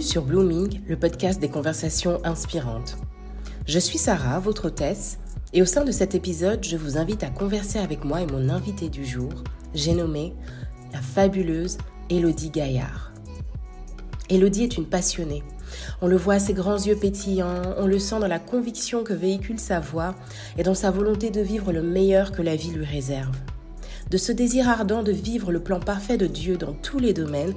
Sur Blooming, le podcast des conversations inspirantes. Je suis Sarah, votre hôtesse, et au sein de cet épisode, je vous invite à converser avec moi et mon invité du jour, j'ai nommé la fabuleuse Élodie Gaillard. Élodie est une passionnée. On le voit à ses grands yeux pétillants, on le sent dans la conviction que véhicule sa voix et dans sa volonté de vivre le meilleur que la vie lui réserve. De ce désir ardent de vivre le plan parfait de Dieu dans tous les domaines,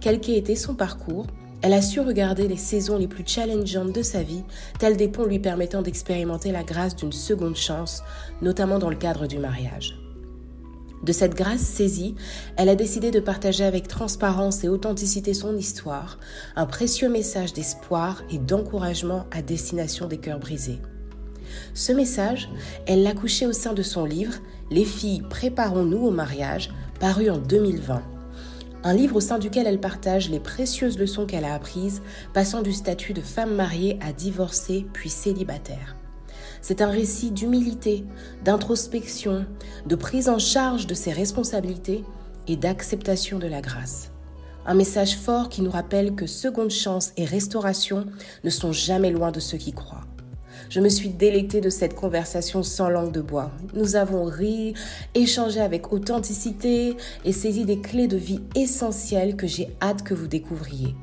quel qu'ait été son parcours, elle a su regarder les saisons les plus challengeantes de sa vie, telles des ponts lui permettant d'expérimenter la grâce d'une seconde chance, notamment dans le cadre du mariage. De cette grâce saisie, elle a décidé de partager avec transparence et authenticité son histoire, un précieux message d'espoir et d'encouragement à destination des cœurs brisés. Ce message, elle l'a couché au sein de son livre Les filles, préparons-nous au mariage, paru en 2020 un livre au sein duquel elle partage les précieuses leçons qu'elle a apprises, passant du statut de femme mariée à divorcée puis célibataire. C'est un récit d'humilité, d'introspection, de prise en charge de ses responsabilités et d'acceptation de la grâce. Un message fort qui nous rappelle que seconde chance et restauration ne sont jamais loin de ceux qui croient. Je me suis délectée de cette conversation sans langue de bois. Nous avons ri, échangé avec authenticité et saisi des clés de vie essentielles que j'ai hâte que vous découvriez.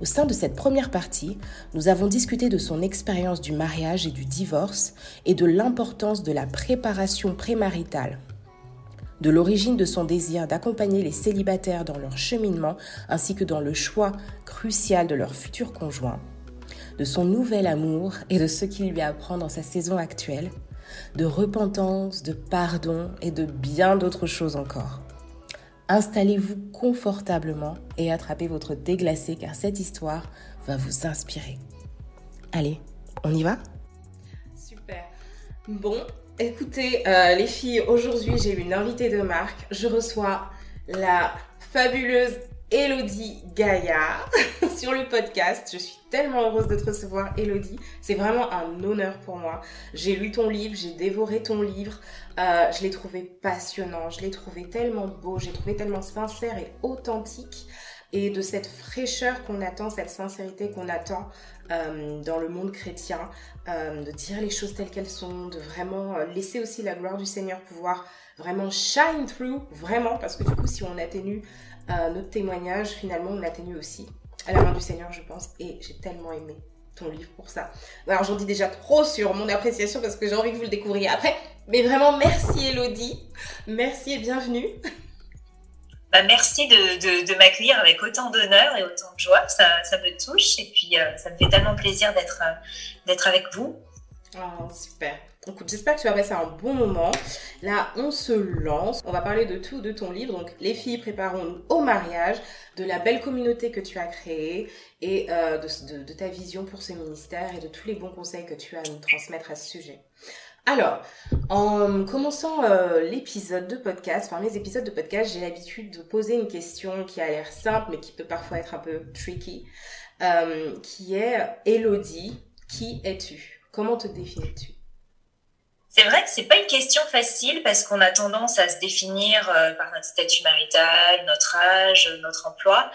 Au sein de cette première partie, nous avons discuté de son expérience du mariage et du divorce et de l'importance de la préparation prémaritale de l'origine de son désir d'accompagner les célibataires dans leur cheminement ainsi que dans le choix crucial de leur futur conjoint, de son nouvel amour et de ce qu'il lui apprend dans sa saison actuelle, de repentance, de pardon et de bien d'autres choses encore. Installez-vous confortablement et attrapez votre déglacé car cette histoire va vous inspirer. Allez, on y va? Super. Bon, écoutez euh, les filles, aujourd'hui j'ai une invitée de marque. Je reçois la fabuleuse Elodie Gaillard sur le podcast. Je suis tellement heureuse de te recevoir, Elodie. C'est vraiment un honneur pour moi. J'ai lu ton livre, j'ai dévoré ton livre. Euh, je l'ai trouvé passionnant, je l'ai trouvé tellement beau, j'ai trouvé tellement sincère et authentique. Et de cette fraîcheur qu'on attend, cette sincérité qu'on attend euh, dans le monde chrétien, euh, de dire les choses telles qu'elles sont, de vraiment laisser aussi la gloire du Seigneur pouvoir vraiment shine through, vraiment, parce que du coup, si on atténue notre témoignage, finalement, on atténue aussi à la main du Seigneur, je pense. Et j'ai tellement aimé ton livre pour ça. Alors, j'en dis déjà trop sur mon appréciation parce que j'ai envie que vous le découvriez après. Mais vraiment, merci Elodie. Merci et bienvenue. Bah, merci de, de, m'accueillir avec autant d'honneur et autant de joie. Ça, ça me touche et puis euh, ça me fait tellement plaisir d'être euh, d'être avec vous. Oh, super. Écoute, j'espère que tu vas passer un bon moment. Là, on se lance. On va parler de tout, de ton livre. Donc, les filles, préparons-nous au mariage, de la belle communauté que tu as créée et euh, de, ta vision pour ce ministère et de tous les bons conseils que tu as à nous transmettre à ce sujet. Alors, en commençant euh, l'épisode de podcast, enfin mes épisodes de podcast, j'ai l'habitude de poser une question qui a l'air simple mais qui peut parfois être un peu tricky, euh, qui est Elodie, qui es-tu? Comment te définis-tu c'est vrai que c'est pas une question facile parce qu'on a tendance à se définir euh, par notre statut marital, notre âge, notre emploi.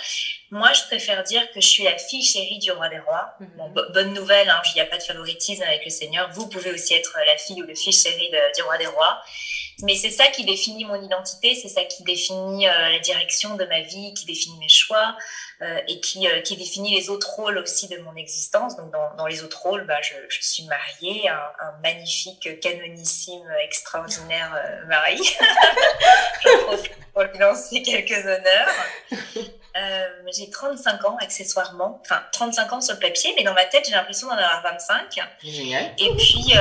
Moi, je préfère dire que je suis la fille chérie du roi des rois. Mhm. bonne nouvelle, hein, il n'y a pas de favoritisme avec le Seigneur. Vous pouvez aussi être la fille ou le fils chéri du roi des rois. Mais c'est ça qui définit mon identité, c'est ça qui définit euh, la direction de ma vie, qui définit mes choix euh, et qui, euh, qui définit les autres rôles aussi de mon existence. Donc dans, dans les autres rôles, bah, je, je suis mariée, un, un, magnifique, canonissime, extraordinaire mari. pour lui lancer quelques honneurs. J'ai 35 ans accessoirement, enfin 35 ans sur le papier, mais dans ma tête j'ai l'impression d'en avoir 25. Génial. Et puis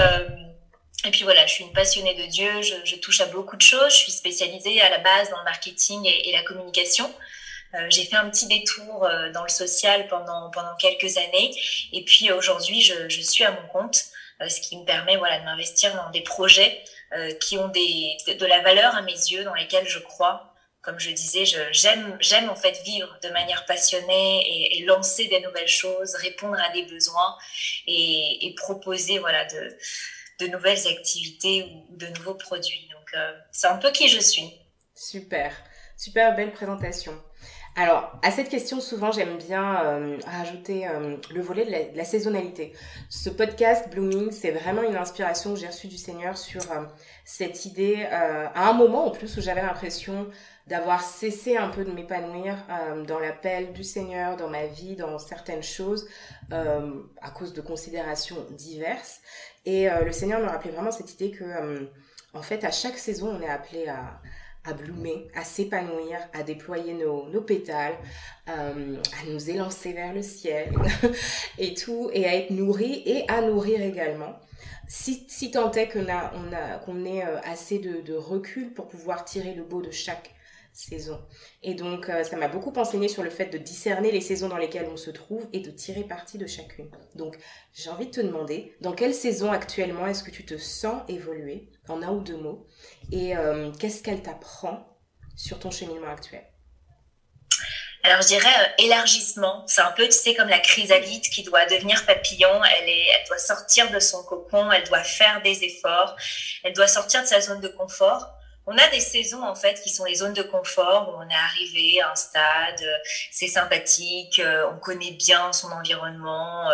et puis voilà, je suis une passionnée de Dieu, je, je, touche à beaucoup de choses, je suis spécialisée à la base dans le marketing et, et la communication. Euh, j'ai fait un petit détour euh, dans le social pendant, pendant quelques années et puis aujourd'hui je, je suis à mon compte, euh, ce qui me permet voilà, de m'investir dans des projets euh, qui ont des, de, la valeur à mes yeux, dans lesquels je crois. Comme je disais, j'aime en fait vivre de manière passionnée et, lancer des nouvelles choses, répondre à des besoins et, proposer voilà de de nouvelles activités ou de nouveaux produits. Donc, euh, c'est un peu qui je suis. Super, super belle présentation. Alors, à cette question, souvent, j'aime bien euh, rajouter euh, le volet de la, saisonnalité. Ce podcast, Blooming, c'est vraiment une inspiration que j'ai reçue du Seigneur sur cette idée, à un moment en plus où j'avais l'impression d'avoir cessé un peu de m'épanouir dans l'appel du Seigneur, dans ma vie, dans certaines choses, à cause de considérations diverses. Et le Seigneur me rappelait vraiment cette idée que, en fait, à chaque saison, on est appelé à à bloomer, à s'épanouir, à déployer nos, nos pétales, euh, à nous élancer vers le ciel et tout, et à être nourri et à nourrir également. Si, tant est qu'on a, on a, qu'on ait euh, assez de, de, recul pour pouvoir tirer le beau de chaque Et donc, euh, ça m'a beaucoup enseigné sur le fait de discerner les saisons dans lesquelles on se trouve et de tirer parti de chacune. Donc, j'ai envie de te demander, dans quelle saison actuellement est-ce que tu te sens évoluer, en un ou deux mots, et euh, qu'est-ce qu'elle t'apprend sur ton cheminement actuel? Alors je dirais euh, élargissement. C'est un peu, tu sais, comme la chrysalide qui doit devenir papillon. Elle est, elle doit sortir de son cocon. Elle doit faire des efforts. Elle doit sortir de sa zone de confort. On a des saisons en fait qui sont les zones de confort où on est arrivé à un stade, euh, c'est sympathique, on connaît bien son environnement,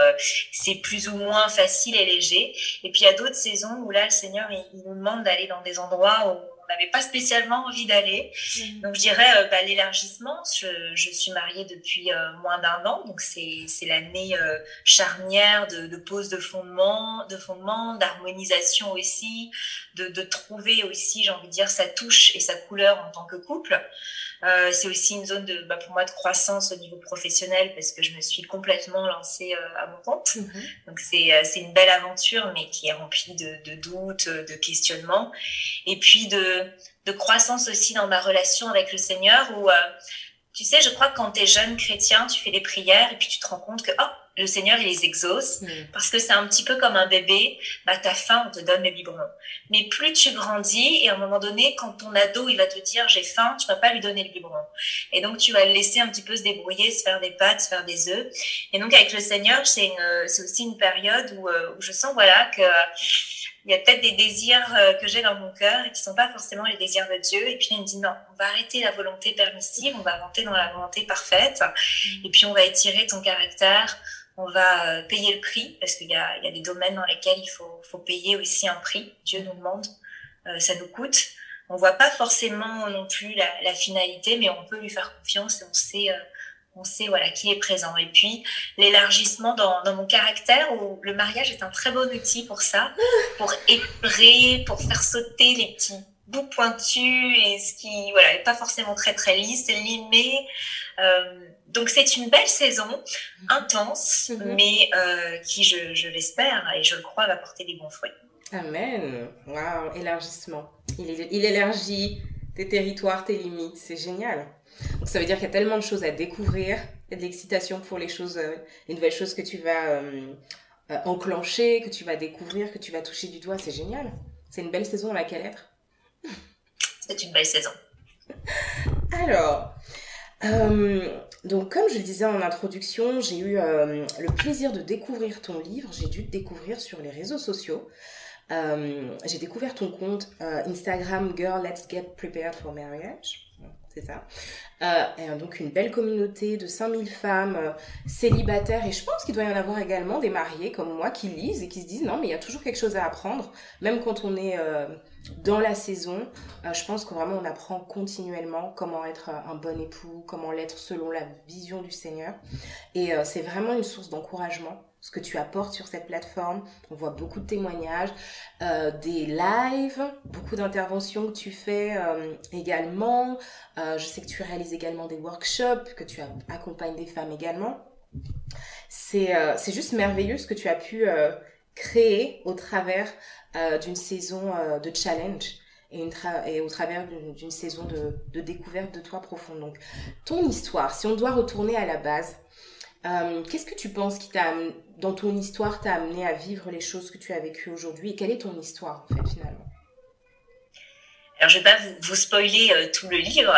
c'est plus ou moins facile et léger. Et puis il y a d'autres saisons où là le Seigneur il nous demande d'aller dans des endroits où n'avait pas spécialement envie d'aller. Mmh. Donc je dirais euh, bah, l'élargissement. Je, je, suis mariée depuis euh, moins d'un an, donc c'est l'année euh, charnière de, de, pose de fondement, de fondement, d'harmonisation aussi, de, de trouver aussi, j'ai envie de dire, sa touche et sa couleur en tant que couple. Euh, c'est aussi une zone de, bah, pour moi de croissance au niveau professionnel parce que je me suis complètement lancée euh, à mon compte. Mhm. Donc c'est euh, c'est une belle aventure, mais qui est remplie de, de doutes, de questionnements, et puis de de croissance aussi dans ma relation avec le Seigneur où tu sais, je crois que quand tu es jeune chrétien, tu fais des prières et puis tu te rends compte que oh, le Seigneur, il les exauce. Mm. Parce que c'est un petit peu comme un bébé, bah, t'as faim, on te donne le biberon. Mais plus tu grandis, et à un moment donné, quand ton ado, il va te dire j'ai faim, tu vas pas lui donner le biberon. Et donc, tu vas le laisser un petit peu se débrouiller, se faire des pâtes, se faire des œufs. Et donc, avec le Seigneur, c'est une, c'est aussi une période où, euh, où je sens, voilà, que, il y a peut-être des désirs euh, que j'ai dans mon cœur et qui sont pas forcément les désirs de Dieu. Et puis il me dit non, on va arrêter la volonté permissive, on va rentrer dans la volonté parfaite. Mm. Et puis on va étirer ton caractère, on va euh, payer le prix parce qu'il y a, il y a des domaines dans lesquels il faut, faut payer aussi un prix. Dieu nous demande, euh, ça nous coûte. On voit pas forcément non plus la, la, finalité, mais on peut lui faire confiance et on sait on sait voilà qui est présent. Et puis l'élargissement dans, dans, mon caractère où le mariage est un très bon outil pour ça, pour éprer, pour faire sauter les petits bouts pointus et ce qui voilà est pas forcément très très lisse, limé. Euh, donc c'est une belle saison, mhm. intense, mhm. mais euh, qui je, je l'espère et je le crois va porter des bons fruits. Amen. Waouh, élargissement. Il, il élargit tes territoires, tes limites, c'est génial. Donc ça veut dire qu'il y a tellement de choses à découvrir, il y a de l'excitation pour les choses, euh, les nouvelles choses que tu vas euh, enclencher, que tu vas découvrir, que tu vas toucher du doigt, c'est génial. C'est une belle saison à laquelle être. C'est une belle saison. Alors, donc comme je le disais en introduction, j'ai eu le plaisir de découvrir ton livre. J'ai dû te découvrir sur les réseaux sociaux. j'ai découvert ton compte Instagram Girl Let's Get Prepared for Marriage c'est ça. Euh, donc une belle communauté de 5000 femmes euh, célibataires et je pense qu'il doit y en avoir également des mariés comme moi qui lisent et qui se disent non mais il y a toujours quelque chose à apprendre même quand on est euh, dans la saison je pense que vraiment on apprend continuellement comment être un bon époux comment l'être selon la vision du Seigneur et c'est vraiment une source d'encouragement ce que tu apportes sur cette plateforme. On voit beaucoup de témoignages, euh, des lives, beaucoup d'interventions que tu fais euh, également. Euh, je sais que tu réalises également des workshops, que tu accompagnes des femmes également. C'est juste merveilleux ce que tu as pu créer au travers d'une saison de challenge et, au travers d'une saison de, découverte de toi profonde. Donc, ton histoire, si on doit retourner à la base, euh, qu'est-ce que tu penses qui t'a, dans ton histoire, t'a amené à vivre les choses que tu as vécues aujourd'hui Et quelle est ton histoire, en fait, finalement? Alors, je vais pas vous, spoiler euh, tout le livre,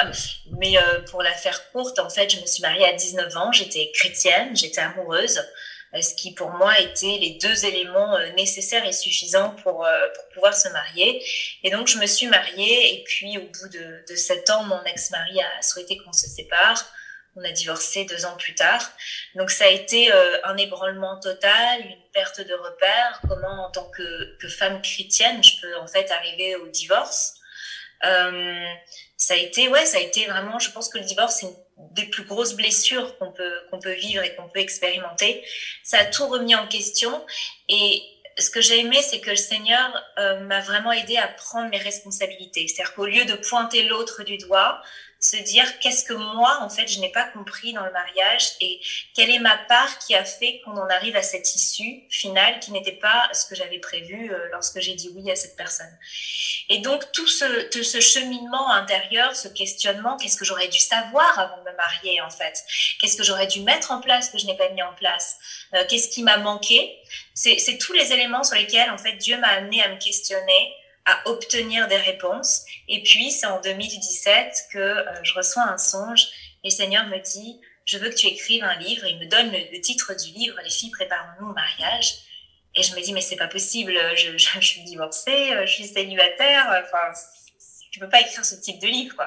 mais euh, pour la faire courte, en fait, je me suis mariée à 19 ans, j'étais chrétienne, j'étais amoureuse, ce qui pour moi était les deux éléments nécessaires et suffisants pour, pour pouvoir se marier. Et donc, je me suis mariée, et puis au bout de, de 7 ans, mon ex-mari a souhaité qu'on se sépare. on a divorcé deux ans plus tard. Donc ça a été euh, un ébranlement total, une perte de repère. Comment en tant que, que femme chrétienne, je peux en fait arriver au divorce? Euh, ça a été, ouais, ça a été vraiment. Je pense que le divorce c'est une des plus grosses blessures qu'on peut qu'on peut vivre et qu'on peut expérimenter. Ça a tout remis en question et ce que j'ai aimé, c'est que le Seigneur euh, m'a vraiment aidé à prendre mes responsabilités. C'est-à-dire qu'au lieu de pointer l'autre du doigt, se dire qu'est-ce que moi, en fait, je n'ai pas compris dans le mariage et quelle est ma part qui a fait qu'on en arrive à cette issue finale qui n'était pas ce que j'avais prévu euh, lorsque j'ai dit oui à cette personne. Et donc, tout ce, tout ce cheminement intérieur, ce questionnement, qu'est-ce que j'aurais dû savoir avant de me marier, en fait? Qu'est-ce que j'aurais dû mettre en place que je n'ai pas mis en place? Euh, Qu'est-ce qui m'a manqué? C'est tous les éléments sur lesquels, en fait, Dieu m'a amené à me questionner à obtenir des réponses. Et puis, c'est en 2017 que euh, je reçois un songe et le Seigneur me dit, je veux que tu écrives un livre. Il me donne le, titre du livre, Les filles, préparons-nous au mariage. Et je me dis, mais c'est pas possible, je, je, suis divorcée, je suis célibataire, enfin, tu peux pas écrire ce type de livre.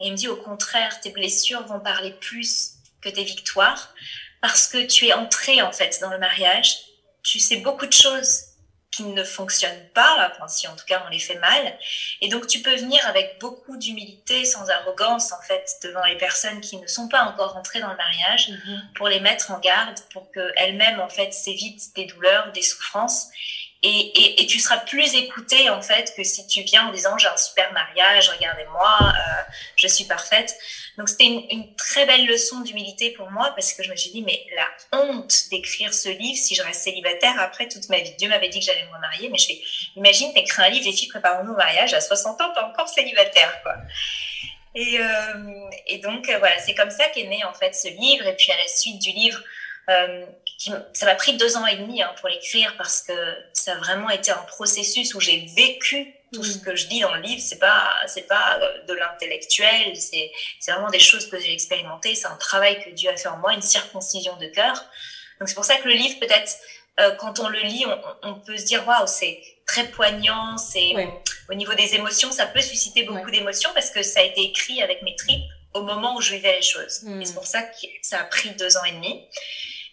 Et il me dit, au contraire, tes blessures vont parler plus que tes victoires, parce que tu es entrée, en fait, dans le mariage, tu sais beaucoup de choses qui ne fonctionnent pas, enfin, si en tout cas on les fait mal. Et donc tu peux venir avec beaucoup d'humilité, sans arrogance en fait, devant les personnes qui ne sont pas encore entrées dans le mariage, mhm. pour les mettre en garde, pour qu'elles-mêmes en fait s'évitent des douleurs, des souffrances. Et, et, et, tu seras plus écouté en fait que si tu viens en disant j'ai un super mariage, regardez-moi, euh, je suis parfaite. Donc c'était une, une, très belle leçon d'humilité pour moi parce que je me suis dit mais la honte d'écrire ce livre si je reste célibataire après toute ma vie. Dieu m'avait dit que j'allais me remarier, mais je fais imagine t'écris un livre les filles préparons-nous au mariage à 60 ans t'es encore célibataire quoi. Et, euh, et donc euh, voilà c'est comme ça qu'est né en fait ce livre et puis à la suite du livre euh, ça m'a pris deux ans et demi hein, pour l'écrire parce que ça a vraiment été un processus où j'ai vécu tout ce mm. que je dis dans le livre. C'est pas, c'est pas euh, de l'intellectuel, c'est, c'est vraiment des choses que j'ai expérimentées. C'est un travail que Dieu a fait en moi, une circoncision de cœur. Donc c'est pour ça que le livre, peut-être, euh, quand on le lit, on, on peut se dire waouh, c'est très poignant. C'est au niveau des émotions, ça peut susciter beaucoup d'émotions parce que ça a été écrit avec mes tripes au moment où je vivais les choses. Mm. Et c'est pour ça que ça a pris deux ans et demi.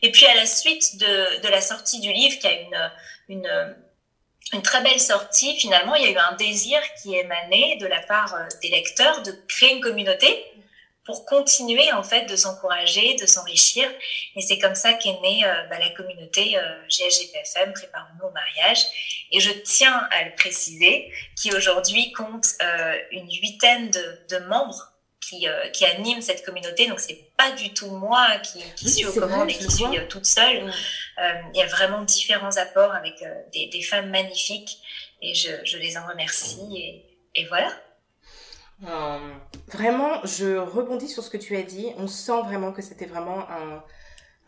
Et puis à la suite de, de la sortie du livre, qui a une, une, une très belle sortie, finalement, il y a eu un désir qui émanait de la part euh, des lecteurs de créer une communauté pour continuer en fait de s'encourager, de s'enrichir. Et c'est comme ça qu'est née euh, bah, la communauté euh, GSGPFM, Préparons-nous au mariage. Et je tiens à le préciser, qui aujourd'hui compte euh, une huitaine de membres qui, euh, qui anime cette communauté. Donc, c'est pas du tout moi qui, qui suis aux commandes et qui suis euh, toute seule. Euh, il y a vraiment différents apports avec des, des, femmes magnifiques et je, je, les en remercie. Et, et voilà. vraiment, je rebondis sur ce que tu as dit. On sent vraiment que c'était vraiment un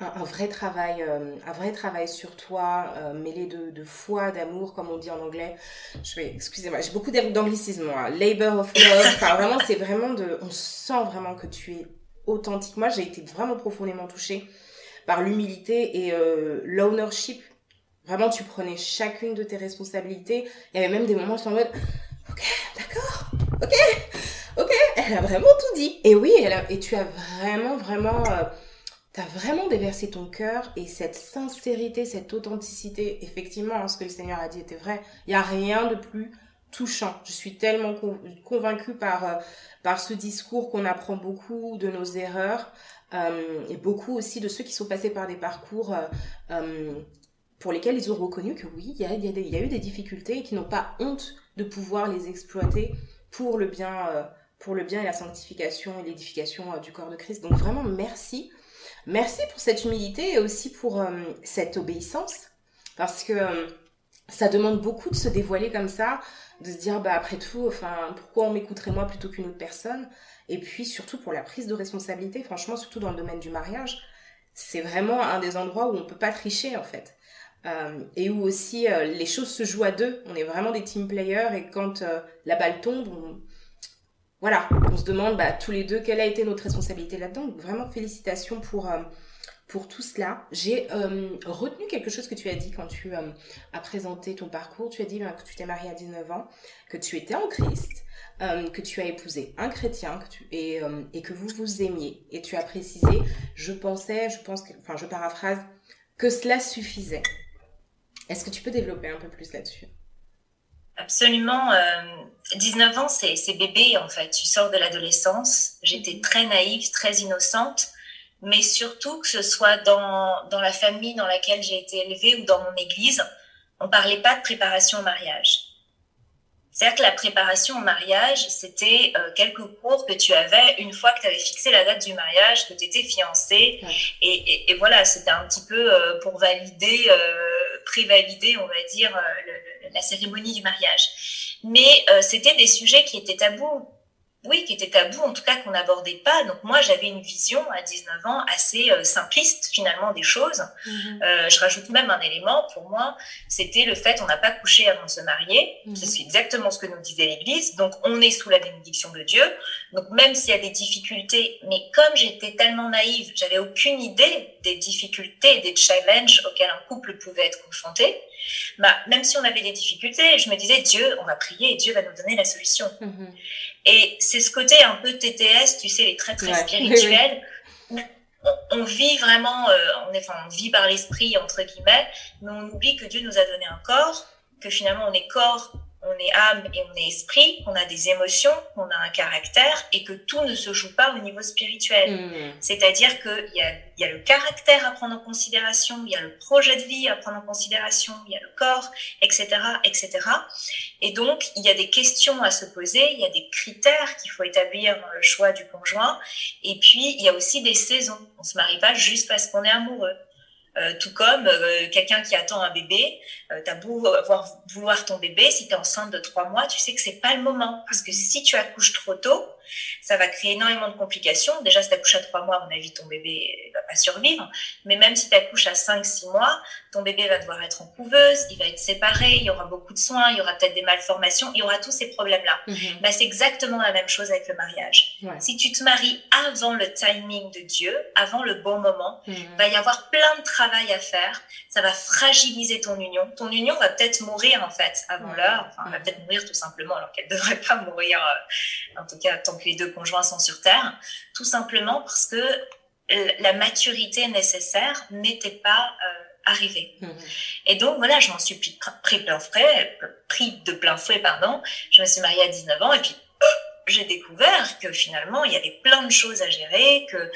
un, vrai travail, euh, un vrai travail sur toi, euh, mêlé de, foi, d'amour, comme on dit en anglais. Je vais, excusez-moi, j'ai beaucoup d'anglicisme. Labor of love. Vraiment, c'est vraiment de, on sent vraiment que tu es authentique. Moi, j'ai été vraiment profondément touchée par l'humilité et euh, l'ownership. Vraiment, tu prenais chacune de tes responsabilités. Il y avait même des moments où j'étais en mode, ok, d'accord, ok, ok. Elle a vraiment tout dit. Et oui, elle a, et tu as vraiment, vraiment T'as vraiment déversé ton cœur et cette sincérité, cette authenticité, effectivement, hein, ce que le Seigneur a dit était vrai. Il n'y a rien de plus touchant. Je suis tellement convaincue par, euh, par ce discours qu'on apprend beaucoup de nos erreurs euh, et beaucoup aussi de ceux qui sont passés par des parcours euh, pour lesquels ils ont reconnu que oui, il y a, y, a eu des difficultés et qui n'ont pas honte de pouvoir les exploiter pour le bien, pour le bien et la sanctification et l'édification du corps de Christ. Donc vraiment, merci Merci pour cette humilité et aussi pour euh, cette obéissance, parce que euh, ça demande beaucoup de se dévoiler comme ça, de se dire bah après tout, enfin pourquoi on m'écouterait moi plutôt qu'une autre personne, et puis surtout pour la prise de responsabilité, franchement surtout dans le domaine du mariage, c'est vraiment un des endroits où on peut pas tricher en fait. Euh, et où aussi les choses se jouent à deux. On est vraiment des team players et quand la balle tombe, on, voilà, on se demande bah, tous les deux quelle a été notre responsabilité là-dedans. Vraiment félicitations pour, euh, pour tout cela. J'ai euh, retenu quelque chose que tu as dit quand tu euh, as présenté ton parcours. Tu as dit bah, que tu t'es mariée à 19 ans, que tu étais en Christ, que tu as épousé un chrétien que tu, et, et que vous vous aimiez. Et tu as précisé, je pensais, je pense, enfin je paraphrase, que cela suffisait. Est-ce que tu peux développer un peu plus là-dessus? Absolument. 19 ans, c'est bébé en fait. Tu sors de l'adolescence. J'étais mhm. très naïve, très innocente mais surtout que ce soit dans, dans la famille dans laquelle j'ai été élevée ou dans mon église, on parlait pas de préparation au mariage. C'est-à-dire que la préparation au mariage, c'était euh, quelques cours que tu avais une fois que tu avais fixé la date du mariage, que tu étais fiancée. Et, et, et, voilà, c'était un petit peu euh, pour valider, euh, prévalider, on va dire, euh, la cérémonie du mariage. Mais c'était des sujets qui étaient tabous oui, qui était tabou, en tout cas qu'on n'abordait pas. Donc moi, j'avais une vision à 19 ans assez euh, simpliste finalement des choses. Mhm. Euh, je rajoute même un élément, pour moi, c'était le fait on n'a pas couché avant de se marier. Mhm. C'est exactement ce que nous disait l'Église. Donc on est sous la bénédiction de Dieu. Donc même s'il y a des difficultés, mais comme j'étais tellement naïve, j'avais aucune idée des difficultés des challenges auxquels un couple pouvait être confronté. Bah, même si on avait des difficultés, je me disais Dieu, on va prier et Dieu va nous donner la solution. Mhm. Et c'est ce côté un peu TTS, tu sais, les traits très spirituels. On, vit vraiment, euh, on, est, enfin, on vit par l'esprit, entre guillemets, mais on oublie que Dieu nous a donné un corps, que finalement on est corps, on est âme et on est esprit, qu'on a des émotions, qu'on a un caractère et que tout ne se joue pas au niveau spirituel. Mm. C'est-à-dire qu'il y a, y a le caractère à prendre en considération, il y a le projet de vie à prendre en considération, il y a le corps, etc., etc. Et donc, il y a des questions à se poser, il y a des critères qu'il faut établir dans le choix du conjoint. Et puis, il y a aussi des saisons. On se marie pas juste parce qu'on est amoureux. Euh, tout comme euh, quelqu'un qui attend un bébé, euh, t'as beau avoir, vouloir ton bébé, si tu es enceinte de trois mois, tu sais que c'est pas le moment. Parce que si tu accouches trop tôt, ça va créer énormément de complications. Déjà, si tu accouches à trois mois, à mon avis, ton bébé va pas survivre. Mais même si tu accouches à cinq, six mois, ton bébé va devoir être en couveuse, il va être séparé, il y aura beaucoup de soins, il y aura peut-être des malformations, il y aura tous ces problèmes-là. Mhm. Bah, c'est exactement la même chose avec le mariage. Si tu te maries avant le timing de Dieu, avant le bon moment, il mhm. va y avoir plein de travail à faire. Ça va fragiliser ton union. Ton union va peut-être mourir, en fait, avant l'heure. Enfin, elle va peut-être mourir tout simplement, alors qu'elle devrait pas mourir, euh, en tout cas, tant que les deux conjoints sont sur Terre, tout simplement parce que la maturité nécessaire n'était pas euh, arrivée. Mhm. Et donc voilà, je m'en suis pris, pris, plein frais, pris de plein fouet, pardon. Je me suis mariée à 19 ans et puis j'ai découvert que finalement, il y avait plein de choses à gérer, que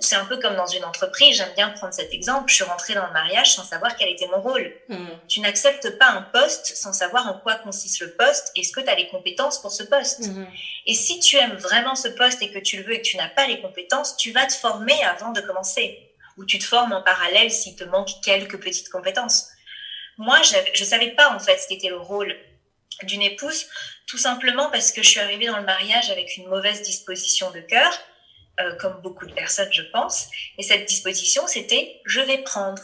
c'est un peu comme dans une entreprise. J'aime bien prendre cet exemple. Je suis rentrée dans le mariage sans savoir quel était mon rôle. Hmm. Tu n'acceptes pas un poste sans savoir en quoi consiste le poste. Est-ce que tu as les compétences pour ce poste hmm. Et si tu aimes vraiment ce poste et que tu le veux et que tu n'as pas les compétences, tu vas te former avant de commencer. Ou tu te formes en parallèle s'il te manque quelques petites compétences. Moi, je ne savais pas en fait ce qu'était le rôle d'une épouse, tout simplement parce que je suis arrivée dans le mariage avec une mauvaise disposition de cœur, euh, comme beaucoup de personnes, je pense. Et cette disposition, c'était je vais prendre.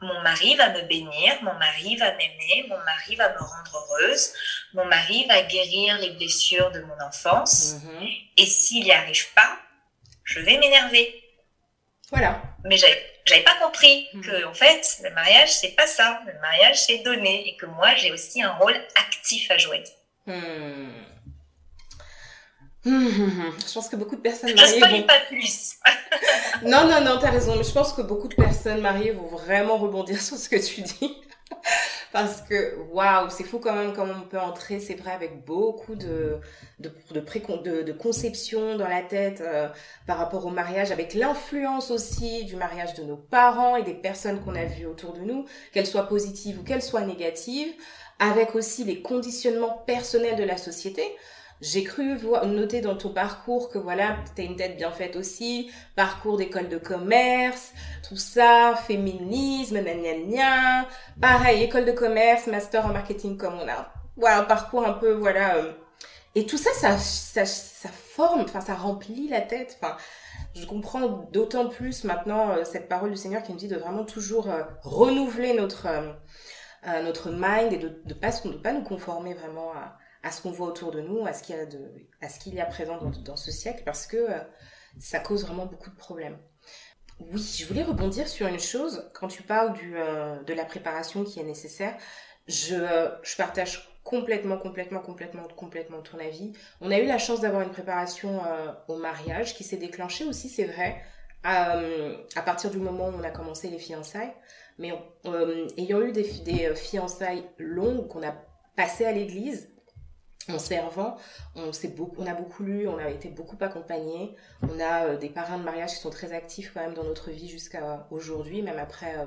Mon mari va me bénir, mon mari va m'aimer, mon mari va me rendre heureuse, mon mari va guérir les blessures de mon enfance. Mhm. Et s'il n'y arrive pas, je vais m'énerver. Voilà. Mais j'avais j'avais pas compris hmm. que en fait le mariage c'est pas ça le mariage c'est donner et que moi j'ai aussi un rôle actif à jouer hmm. je pense que beaucoup de personnes mariées vont... pas plus. Non non non t'as raison mais je pense que beaucoup de personnes mariées vont vraiment rebondir sur ce que tu dis. Parce que waouh, c'est fou quand même comment on peut entrer, c'est vrai, avec beaucoup de de de, de, de conception dans la tête euh, par rapport au mariage, avec l'influence aussi du mariage de nos parents et des personnes qu'on a vues autour de nous, qu'elles soient positives ou qu'elles soient négatives, avec aussi les conditionnements personnels de la société. J'ai cru noter dans ton parcours que voilà, tu as une tête bien faite aussi, parcours d'école de commerce, tout ça, féminisme, gna Pareil, école de commerce, master en marketing comme on a. Voilà, parcours un peu, voilà. Euh, et tout ça, ça, ça, ça forme, enfin, ça remplit la tête. Enfin, je comprends d'autant plus maintenant euh, cette parole du Seigneur qui nous dit de vraiment toujours euh, renouveler notre, notre mind et de ne de pas, de pas nous conformer vraiment à, à ce qu'on voit autour de nous, à ce qu'il y a, de, à ce qu'il y a présent dans, ce siècle, parce que euh, ça cause vraiment beaucoup de problèmes. Oui, je voulais rebondir sur une chose. Quand tu parles du, euh, de la préparation qui est nécessaire, je, je partage complètement, complètement, complètement, complètement ton avis. On a eu la chance d'avoir une préparation euh, au mariage qui s'est déclenchée aussi, c'est vrai, euh, à partir du moment où on a commencé les fiançailles. Mais euh, ayant eu des, des fiançailles longues qu'on a passées à l'église, en servant, on, a beaucoup lu, on a été beaucoup accompagnés. On a des parrains de mariage qui sont très actifs quand même dans notre vie jusqu'à aujourd'hui, même après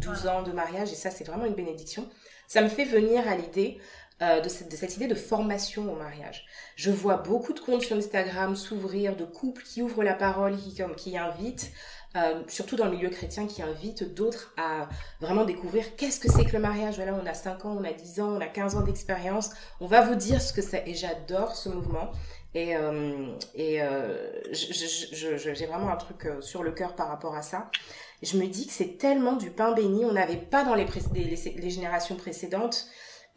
12 ans de mariage. Et ça, c'est vraiment une bénédiction. Ça me fait venir à l'idée euh, de, cette, idée de formation au mariage. Je vois beaucoup de comptes sur Instagram s'ouvrir, de couples qui ouvrent la parole, qui invitent, euh, surtout dans le milieu chrétien, qui invitent d'autres à vraiment découvrir qu'est-ce que c'est que le mariage. Voilà, on a 5 ans, on a 10 ans, on a 15 ans d'expérience. On va vous dire ce que c'est. Et j'adore ce mouvement. Et, euh, et j'ai vraiment un truc sur le cœur par rapport à ça je me dis que c'est tellement du pain béni. On n'avait pas dans les, les, générations précédentes,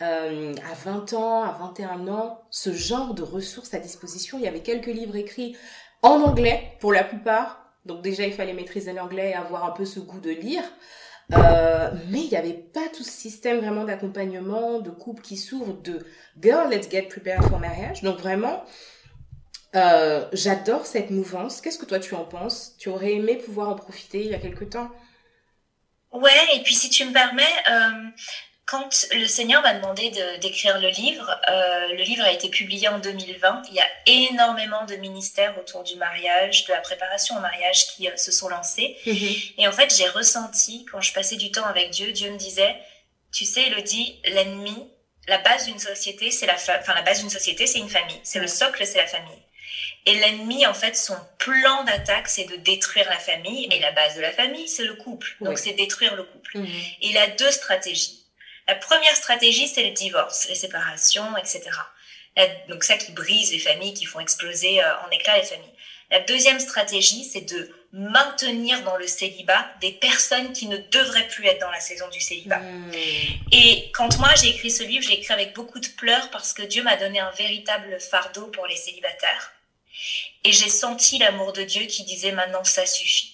euh, à 20 ans, à 21 ans, ce genre de ressources à disposition. Il y avait quelques livres écrits en anglais pour la plupart. Donc déjà, il fallait maîtriser l'anglais et avoir un peu ce goût de lire. Euh, mais il n'y avait pas tout ce système vraiment d'accompagnement, de couple qui s'ouvre, de girl, let's get prepared for marriage. Donc vraiment, euh, j'adore cette mouvance. Qu'est-ce que toi tu en penses? Tu aurais aimé pouvoir en profiter il y a quelque temps? Ouais, et puis si tu me permets, euh, quand le Seigneur m'a demandé d'écrire le livre, euh, le livre a été publié en 2020. Il y a énormément de ministères autour du mariage, de la préparation au mariage qui se sont lancés. Mm-hmm. Et en fait, j'ai ressenti, quand je passais du temps avec Dieu, Dieu me disait, tu sais, Elodie, l'ennemi, la base d'une société, c'est la, enfin, la base d'une société, c'est une famille. C'est le socle, c'est la famille. Et l'ennemi, en fait, son plan d'attaque, c'est de détruire la famille. Et la base de la famille, c'est le couple. Donc, c'est détruire le couple. Mhm. Et il a deux stratégies. La première stratégie, c'est le divorce, les séparations, etc. donc, ça qui brise les familles, qui font exploser euh, en éclats les familles. La deuxième stratégie, c'est de maintenir dans le célibat des personnes qui ne devraient plus être dans la saison du célibat. Mhm. Et quand moi j'ai écrit ce livre, j'ai écrit avec beaucoup de pleurs parce que Dieu m'a donné un véritable fardeau pour les célibataires. Et j'ai senti l'amour de Dieu qui disait maintenant ça suffit.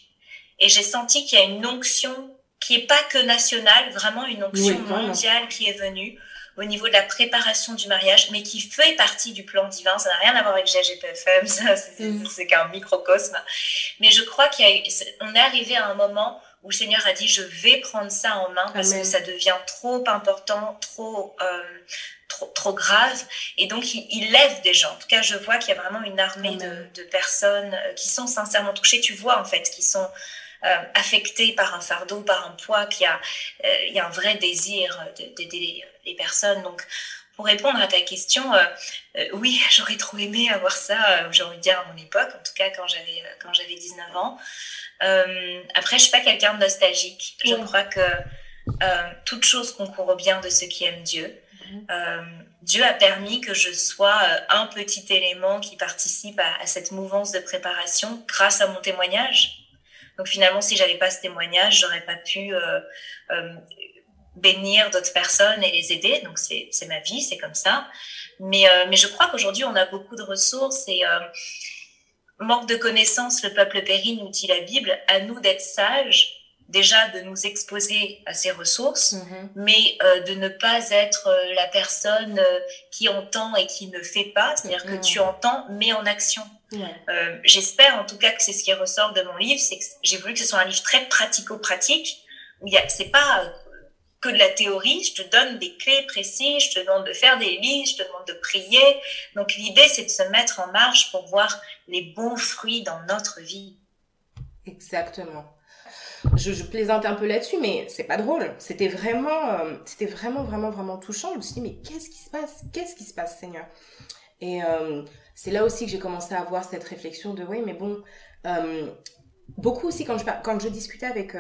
Et j'ai senti qu'il y a une onction qui est pas que nationale, vraiment une onction mondiale qui est venue au niveau de la préparation du mariage, mais qui fait partie du plan divin. Ça n'a rien à voir avec GGPFM, mm. c'est qu'un microcosme. Mais je crois qu'on est arrivé à un moment où le Seigneur a dit, je vais prendre ça en main parce que ça devient trop important, trop, euh, trop, trop grave. Et donc, il, lève des gens. En tout cas, je vois qu'il y a vraiment une armée de, de, personnes euh, qui sont sincèrement touchées. Tu vois, en fait, qui sont euh, affectées par un fardeau, par un poids, qu'il y a, euh, il y a un vrai désir d'aider les personnes. Donc, pour répondre à ta question, euh, euh, oui, j'aurais trop aimé avoir ça, j'ai envie de dire à mon époque, en tout cas quand j'avais quand j'avais 19 ans. après, je suis pas quelqu'un de nostalgique. Je crois que toute chose concourt au bien de ceux qui aiment Dieu. Euh, Dieu a permis que je sois euh, un petit élément qui participe à, cette mouvance de préparation grâce à mon témoignage. Donc finalement, si j'avais pas ce témoignage, j'aurais pas pu euh, bénir d'autres personnes et les aider. Donc c'est ma vie, c'est comme ça. Mais, mais je crois qu'aujourd'hui, on a beaucoup de ressources et manque de connaissances, le peuple périt, nous dit la Bible, à nous d'être sages déjà de nous exposer à ces ressources, mhm. mais euh, de ne pas être euh, la personne euh, qui entend et qui ne fait pas, c'est-à-dire que tu entends, mais en action. J'espère en tout cas que c'est ce qui ressort de mon livre, c'est que j'ai voulu que ce soit un livre très pratico-pratique, où c'est pas que de la théorie, je te donne des clés précises, je te demande de faire des listes, je te demande de prier. Donc l'idée, c'est de se mettre en marche pour voir les bons fruits dans notre vie. Exactement je, plaisante un peu là-dessus, mais c'est pas drôle. C'était vraiment, euh, c'était vraiment, vraiment, vraiment touchant. Je me suis dit, mais qu'est-ce qui se passe? Qu'est-ce qui se passe, Seigneur? Et euh, c'est là aussi que j'ai commencé à avoir cette réflexion de, oui, mais bon, euh, beaucoup aussi quand je, quand je discutais avec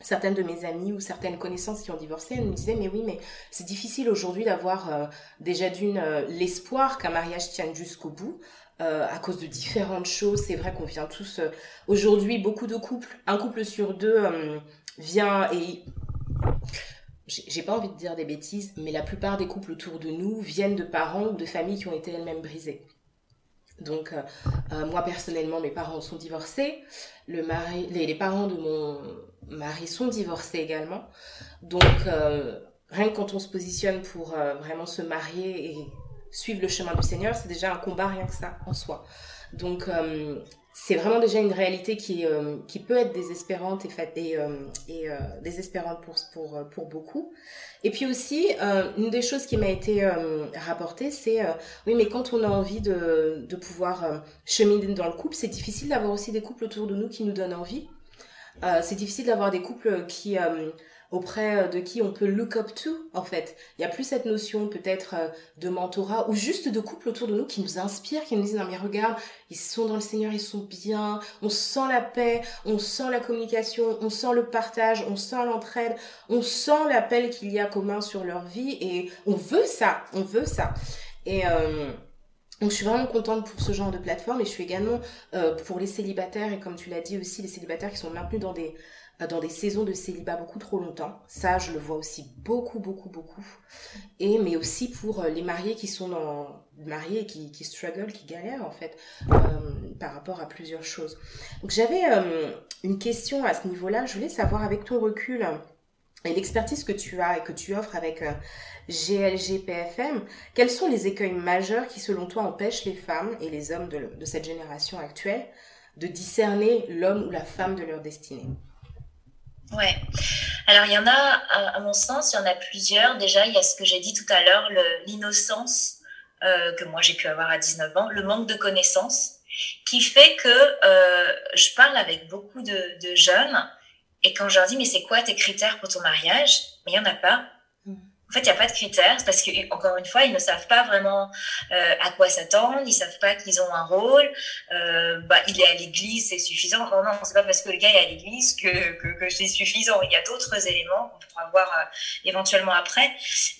certaines de mes amies ou certaines connaissances qui ont divorcé, elles me disaient, mais oui, mais c'est difficile aujourd'hui d'avoir déjà d'une l'espoir qu'un mariage tienne jusqu'au bout. Euh, à cause de différentes choses. C'est vrai qu'on vient tous... Euh, aujourd'hui, beaucoup de couples, un couple sur deux euh, vient et... J'ai pas envie de dire des bêtises, mais la plupart des couples autour de nous viennent de parents ou de familles qui ont été elles-mêmes brisées. Donc, moi personnellement, mes parents sont divorcés. Les, parents de mon mari sont divorcés également. Donc, rien que quand on se positionne pour vraiment se marier et suivre le chemin du Seigneur, c'est déjà un combat rien que ça en soi. Donc, c'est vraiment déjà une réalité qui, euh, qui peut être désespérante et, et, euh, et euh, désespérante pour, pour, pour beaucoup. Et puis aussi, une des choses qui m'a été rapportée, c'est oui, mais quand on a envie de, de pouvoir cheminer dans le couple, c'est difficile d'avoir aussi des couples autour de nous qui nous donnent envie. c'est difficile d'avoir des couples qui auprès euh, de qui on peut look up to, en fait. Il y a plus cette notion peut-être euh, de mentorat ou juste de couple autour de nous qui nous inspirent, qui nous disent, non mais regarde, ils sont dans le Seigneur, ils sont bien, on sent la paix, on sent la communication, on sent le partage, on sent l'entraide, on sent l'appel qu'il y a commun sur leur vie et on veut ça, on veut ça. Et... Euh, donc je suis vraiment contente pour ce genre de plateforme et je suis également pour les célibataires et comme tu l'as dit aussi les célibataires qui sont maintenus dans des dans des saisons de célibat beaucoup trop longtemps. Ça, je le vois aussi beaucoup, beaucoup, beaucoup. Et mais aussi pour euh, les mariés qui sont dans mariés qui, qui struggle, qui galèrent en fait euh, par rapport à plusieurs choses. Donc j'avais euh, une question à ce niveau-là. Je voulais savoir avec ton recul et l'expertise que tu as et que tu offres avec GLG PFM, quels sont les écueils majeurs qui selon toi empêchent les femmes et les hommes de cette génération actuelle de discerner l'homme ou la femme de leur destinée? Ouais. Alors il y en a, à, mon sens, il y en a plusieurs. Déjà, il y a ce que j'ai dit tout à l'heure, l'innocence euh, que moi j'ai pu avoir à 19 ans, le manque de connaissances, qui fait que euh, je parle avec beaucoup de, de, jeunes et quand je leur dis mais c'est quoi tes critères pour ton mariage, mais il y en a pas. En fait, il n'y a pas de critères parce que encore une fois, ils ne savent pas vraiment euh, à quoi s'attendre, ils savent pas qu'ils ont un rôle. Euh, bah, il est à l'église, c'est suffisant. Non, non, c'est pas parce que le gars est à l'église que, que, que c'est suffisant. Il y a d'autres éléments qu'on pourra voir euh, éventuellement après.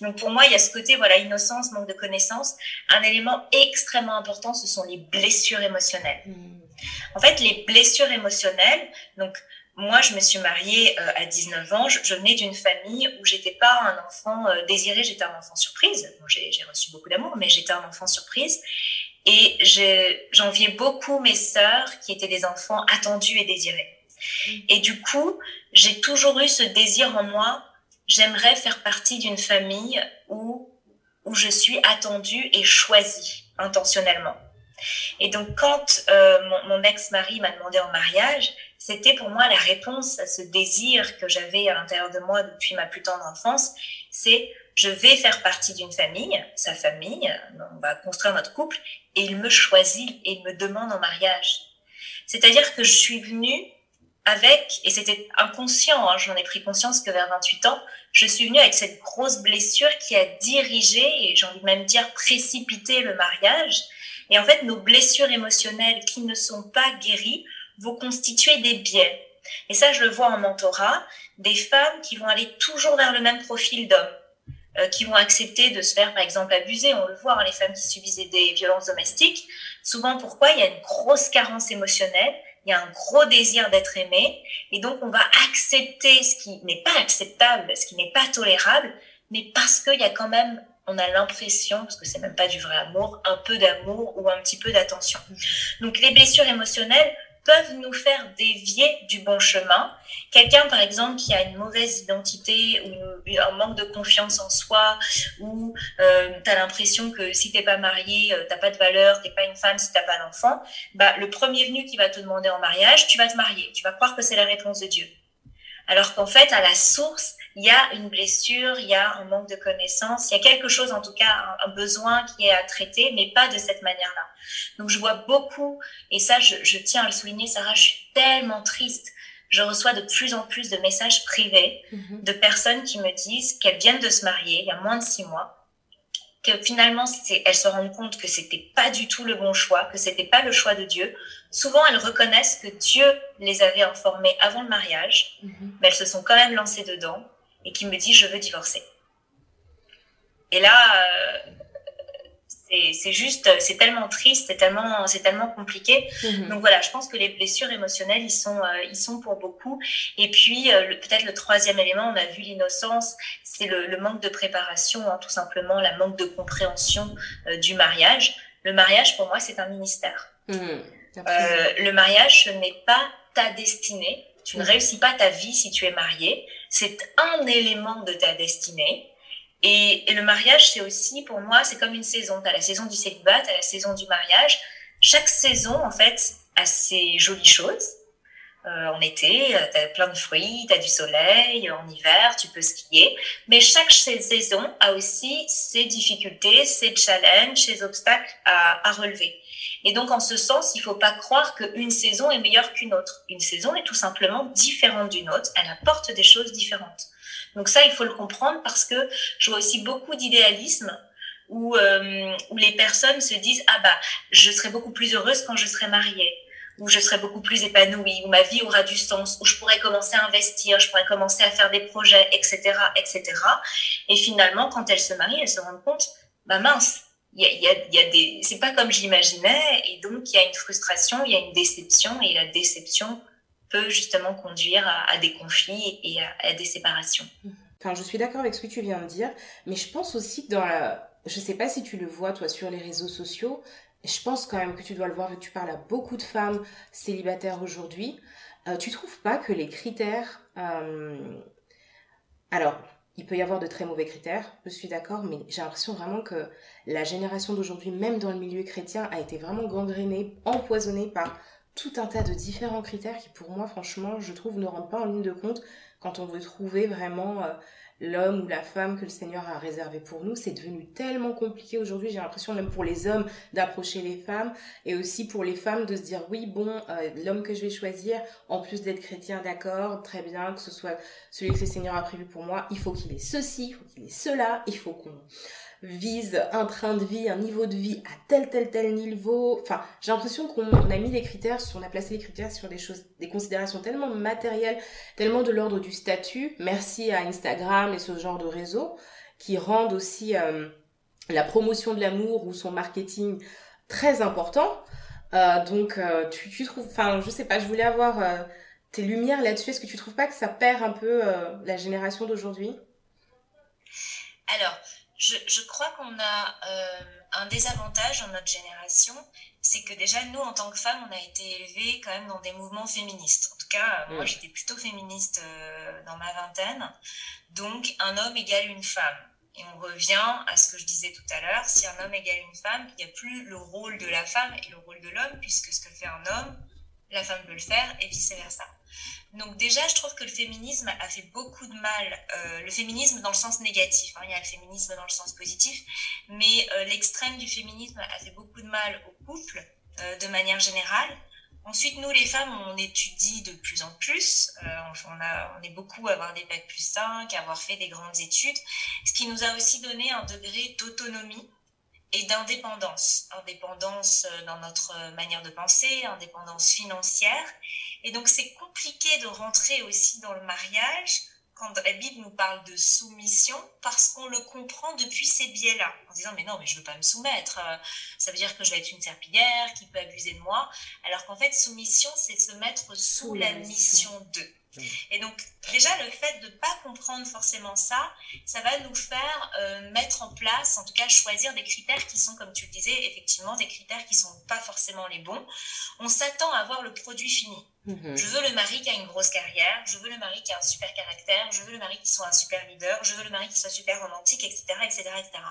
Donc pour moi, il y a ce côté voilà innocence, manque de connaissances. Un élément extrêmement important, ce sont les blessures émotionnelles. Mmh. En fait, les blessures émotionnelles, donc moi, je me suis mariée euh, à 19 ans. Je, venais d'une famille où j'étais pas un enfant euh, désiré, j'étais un enfant surprise. Bon, j'ai reçu beaucoup d'amour, mais j'étais un enfant surprise. Et j'enviais beaucoup mes sœurs qui étaient des enfants attendus et désirés. Mmh. Et du coup, j'ai toujours eu ce désir en moi. J'aimerais faire partie d'une famille où, où je suis attendue et choisie intentionnellement. Et donc, quand euh, mon, ex-mari m'a demandé en mariage, c'était pour moi la réponse à ce désir que j'avais à l'intérieur de moi depuis ma plus tendre enfance. C'est je vais faire partie d'une famille, sa famille, on va construire notre couple, et il me choisit et il me demande en mariage. C'est-à-dire que je suis venue avec, et c'était inconscient, hein, j'en ai pris conscience que vers 28 ans, je suis venue avec cette grosse blessure qui a dirigé, et j'ai envie de même dire précipité le mariage. Et en fait, nos blessures émotionnelles qui ne sont pas guéries vous constituez des biais. Et ça, je le vois en mentorat, des femmes qui vont aller toujours vers le même profil d'hommes, euh, qui vont accepter de se faire, par exemple, abuser. On le voit, hein, les femmes qui subissent des violences domestiques. Souvent, pourquoi? Il y a une grosse carence émotionnelle, il y a un gros désir d'être aimé, et donc on va accepter ce qui n'est pas acceptable, ce qui n'est pas tolérable, mais parce qu'il y a quand même on a l'impression, parce que c'est même pas du vrai amour, un peu d'amour ou un petit peu d'attention. Donc les blessures émotionnelles, peuvent nous faire dévier du bon chemin. Quelqu'un, par exemple, qui a une mauvaise identité ou un manque de confiance en soi, ou euh, tu as l'impression que si t'es pas marié, euh, t'as pas de valeur, t'es pas une femme si t'as pas d'enfant, bah, le premier venu qui va te demander en mariage, tu vas te marier. Tu vas croire que c'est la réponse de Dieu. Alors qu'en fait, à la source, il y a une blessure, il y a un manque de connaissance, il y a quelque chose, en tout cas, un, besoin qui est à traiter, mais pas de cette manière-là. Donc, je vois beaucoup, et ça, je, tiens à le souligner, Sarah, je suis tellement triste. Je reçois de plus en plus de messages privés mhm. de personnes qui me disent qu'elles viennent de se marier il y a moins de six mois, que finalement, elles se rendent compte que c'était pas du tout le bon choix, que c'était pas le choix de Dieu. Souvent, elles reconnaissent que Dieu les avait informées avant le mariage, mhm. mais elles se sont quand même lancées dedans et qui me dit je veux divorcer. Et là, euh, c'est juste, c'est tellement triste, c'est tellement, c'est tellement compliqué. Mhm. Donc voilà, je pense que les blessures émotionnelles, ils sont, euh, ils sont pour beaucoup. Et puis euh, peut-être le troisième élément, on a vu l'innocence, c'est le, manque de préparation, hein, tout simplement, la manque de compréhension euh, du mariage. Le mariage, pour moi, c'est un ministère. Mhm. le mariage, ce n'est pas ta destinée. Tu ne réussis pas ta vie si tu es marié. C'est un élément de ta destinée Et, le mariage, c'est aussi, pour moi, c'est comme une saison. Tu as la saison du célibat, tu as la saison du mariage. Chaque saison, en fait, a ses jolies choses. Euh, en été, euh, tu as plein de fruits, tu as du soleil. En hiver, tu peux skier. Mais chaque saison a aussi ses difficultés, ses challenges, ses obstacles à, à relever. Et donc, en ce sens, il ne faut pas croire qu'une saison est meilleure qu'une autre. Une saison est tout simplement différente d'une autre. Elle apporte des choses différentes. Donc ça, il faut le comprendre parce que je vois aussi beaucoup d'idéalisme où, euh, où les personnes se disent ah bah je serai beaucoup plus heureuse quand je serai mariée où je serai beaucoup plus épanouie, où ma vie aura du sens, où je pourrais commencer à investir, je pourrais commencer à faire des projets, etc., etc. Et finalement, quand elles se marient, elles se rendent compte, bah mince, il y a, des, c'est pas comme j'imaginais, et donc il y a une frustration, il y a une déception, et la déception peut justement conduire à, des conflits et à, des séparations. Enfin, je suis d'accord avec ce que tu viens de dire, mais je pense aussi que dans la... Je sais pas si tu le vois, toi, sur les réseaux sociaux, je pense quand même que tu dois le voir, vu que tu parles à beaucoup de femmes célibataires aujourd'hui. Euh, tu trouves pas que les critères... Euh, alors, il peut y avoir de très mauvais critères, je suis d'accord, mais j'ai l'impression vraiment que la génération d'aujourd'hui, même dans le milieu chrétien, a été vraiment gangrénée, empoisonnée par tout un tas de différents critères qui, pour moi, franchement, je trouve, ne rentrent pas en ligne de compte quand on veut trouver vraiment euh, l'homme ou la femme que le Seigneur a réservé pour nous. C'est devenu tellement compliqué aujourd'hui, j'ai l'impression, même pour les hommes, d'approcher les femmes et aussi pour les femmes de se dire, oui, bon, euh, l'homme que je vais choisir, en plus d'être chrétien, d'accord, très bien, que ce soit celui que le Seigneur a prévu pour moi, il faut qu'il ait ceci, il faut qu'il ait cela, il faut qu'on vise un train de vie, un niveau de vie à tel, tel, tel niveau. Enfin, j'ai l'impression qu'on a mis les critères, on a placé les critères sur des choses, des considérations tellement matérielles, tellement de l'ordre du statut. Merci à Instagram et ce genre de réseaux qui rendent aussi euh, la promotion de l'amour ou son marketing très important. Euh, donc, euh, tu, trouves, enfin, je sais pas, je voulais avoir tes lumières là-dessus. Est-ce que tu trouves pas que ça perd un peu la génération d'aujourd'hui? Alors, je, je crois qu'on a euh, un désavantage dans notre génération, c'est que déjà nous, en tant que femmes, on a été élevées quand même dans des mouvements féministes. En tout cas, moi, mm. j'étais plutôt féministe euh, dans ma vingtaine. Donc, un homme égale une femme. Et on revient à ce que je disais tout à l'heure, si un homme égale une femme, il n'y a plus le rôle de la femme et le rôle de l'homme, puisque ce que fait un homme, la femme peut le faire et vice-versa. Donc déjà, je trouve que le féminisme a fait beaucoup de mal, euh, le féminisme dans le sens négatif, hein, il y a le féminisme dans le sens positif, mais euh, l'extrême du féminisme a fait beaucoup de mal aux couples euh, de manière générale. Ensuite, nous, les femmes, on étudie de plus en plus. on, on est beaucoup à avoir des bacs plus 5, à avoir fait des grandes études, ce qui nous a aussi donné un degré d'autonomie et d'indépendance. Indépendance dans notre manière de penser, indépendance financière et donc c'est compliqué de rentrer aussi dans le mariage quand la Bible nous parle de soumission parce qu'on le comprend depuis ces biais-là, en disant mais non mais je veux pas me soumettre, euh, ça veut dire que je vais être une serpillière qui peut abuser de moi, alors qu'en fait soumission c'est se mettre sous la mission d'eux. Et donc, déjà, le fait de ne pas comprendre forcément ça, ça va nous faire euh, mettre en place, en tout cas choisir des critères qui sont, comme tu le disais, effectivement, des critères qui ne sont pas forcément les bons. On s'attend à avoir le produit fini. Mhm. Je veux le mari qui a une grosse carrière, je veux le mari qui a un super caractère, je veux le mari qui soit un super leader, je veux le mari qui soit super romantique, etc., etc., etc.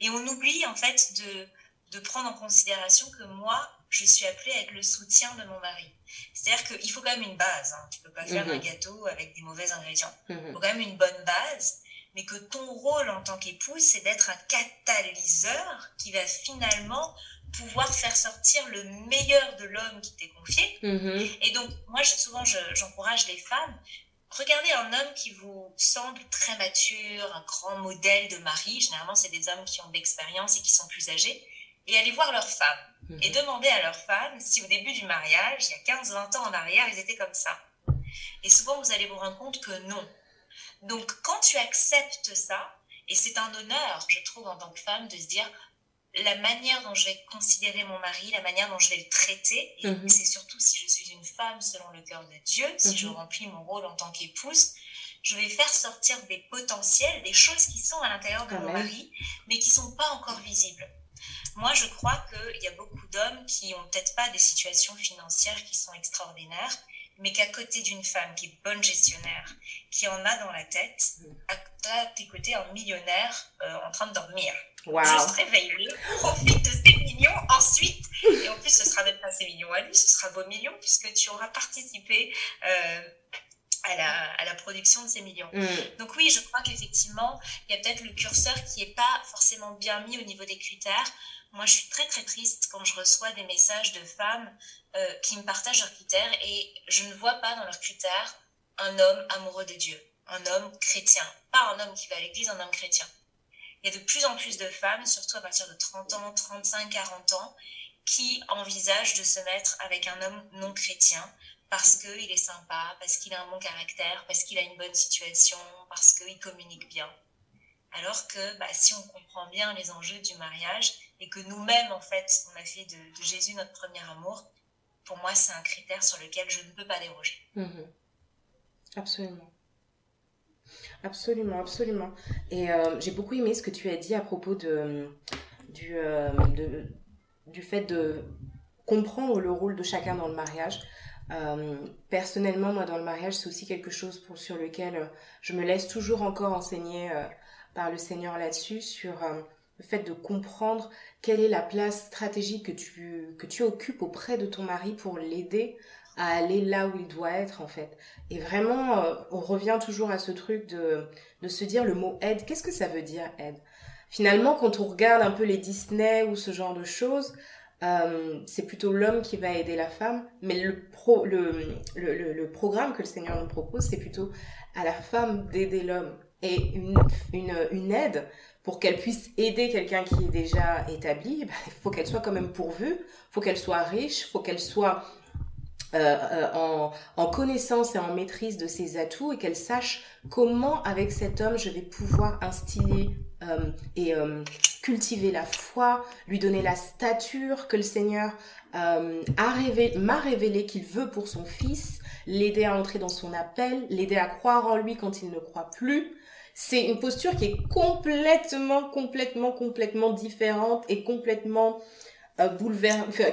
Et on oublie, en fait, de, de prendre en considération que moi, je suis appelée à être le soutien de mon mari. C'est-à-dire qu'il faut quand même une base. Hein. Tu peux pas faire un mhm. gâteau avec des mauvais ingrédients. Il mhm. faut quand même une bonne base, mais que ton rôle en tant qu'épouse, c'est d'être un catalyseur qui va finalement pouvoir faire sortir le meilleur de l'homme qui t'est confié. Mhm. Et donc, moi, souvent, j'encourage les femmes. Regardez un homme qui vous semble très mature, un grand modèle de mari. Généralement, c'est des hommes qui ont de l'expérience et qui sont plus âgés. Et allez voir leur femme et mhm. demander à leurs femmes si au début du mariage, il y a 15-20 ans en arrière, ils étaient comme ça. Et souvent, vous allez vous rendre compte que non. Donc, quand tu acceptes ça, et c'est un honneur, je trouve, en tant que femme, de se dire la manière dont je vais considérer mon mari, la manière dont je vais le traiter, et mhm. c'est surtout si je suis une femme selon le cœur de Dieu, si je mhm. remplis mon rôle en tant qu'épouse, je vais faire sortir des potentiels, des choses qui sont à l'intérieur de mon mari, mais qui sont pas encore visibles. Moi, je crois qu'il y a beaucoup d'hommes qui n'ont peut-être pas des situations financières qui sont extraordinaires, mais qu'à côté d'une femme qui est bonne gestionnaire, qui en a dans la tête, à tes côtés un millionnaire euh, en train de dormir. Wow. Juste réveille-le, profite de ces millions ensuite, et en plus ce sera même pas ces millions à lui, ce sera vos millions puisque tu auras participé euh, à la, à la, production de ces millions. Mm. Donc oui, je crois qu'effectivement, il y a peut-être le curseur qui n'est pas forcément bien mis au niveau des critères. Moi, je suis très très triste quand je reçois des messages de femmes euh, qui me partagent leurs critères et je ne vois pas dans leurs critères un homme amoureux de Dieu, un homme chrétien, pas un homme qui va à l'église, un homme chrétien. Il y a de plus en plus de femmes, surtout à partir de 30 ans, 35, 40 ans, qui envisagent de se mettre avec un homme non chrétien parce qu'il est sympa, parce qu'il a un bon caractère, parce qu'il a une bonne situation, parce qu'il communique bien. Alors que bah, si on comprend bien les enjeux du mariage et que nous-mêmes, en fait, on a fait de, Jésus notre premier amour, pour moi, c'est un critère sur lequel je ne peux pas déroger. Mhm. Absolument. Absolument, absolument. Et euh, j'ai beaucoup aimé ce que tu as dit à propos de, du, euh, du fait de comprendre le rôle de chacun dans le mariage. Euh, personnellement, moi, dans le mariage, c'est aussi quelque chose sur lequel je me laisse toujours encore enseigner par le Seigneur là-dessus, sur le fait de comprendre quelle est la place stratégique que tu, que tu occupes auprès de ton mari pour l'aider à aller là où il doit être, en fait. Et vraiment, on revient toujours à ce truc de, de se dire le mot aide. Qu'est-ce que ça veut dire aide? Finalement, quand on regarde un peu les Disney ou ce genre de choses, euh, c'est plutôt l'homme qui va aider la femme, mais le, pro, le, le, programme que le Seigneur nous propose, c'est plutôt à la femme d'aider l'homme. Et une, une, aide, pour qu'elle puisse aider quelqu'un qui est déjà établi, il faut qu'elle soit quand même pourvue, faut qu'elle soit riche, faut qu'elle soit euh, euh, en, en, connaissance et en maîtrise de ses atouts et qu'elle sache comment avec cet homme je vais pouvoir instiller euh, et euh, cultiver la foi, lui donner la stature que le Seigneur euh, m'a révélé qu'il veut pour son fils, l'aider à entrer dans son appel, l'aider à croire en lui quand il ne croit plus. C'est une posture qui est complètement, complètement, complètement différente et complètement euh,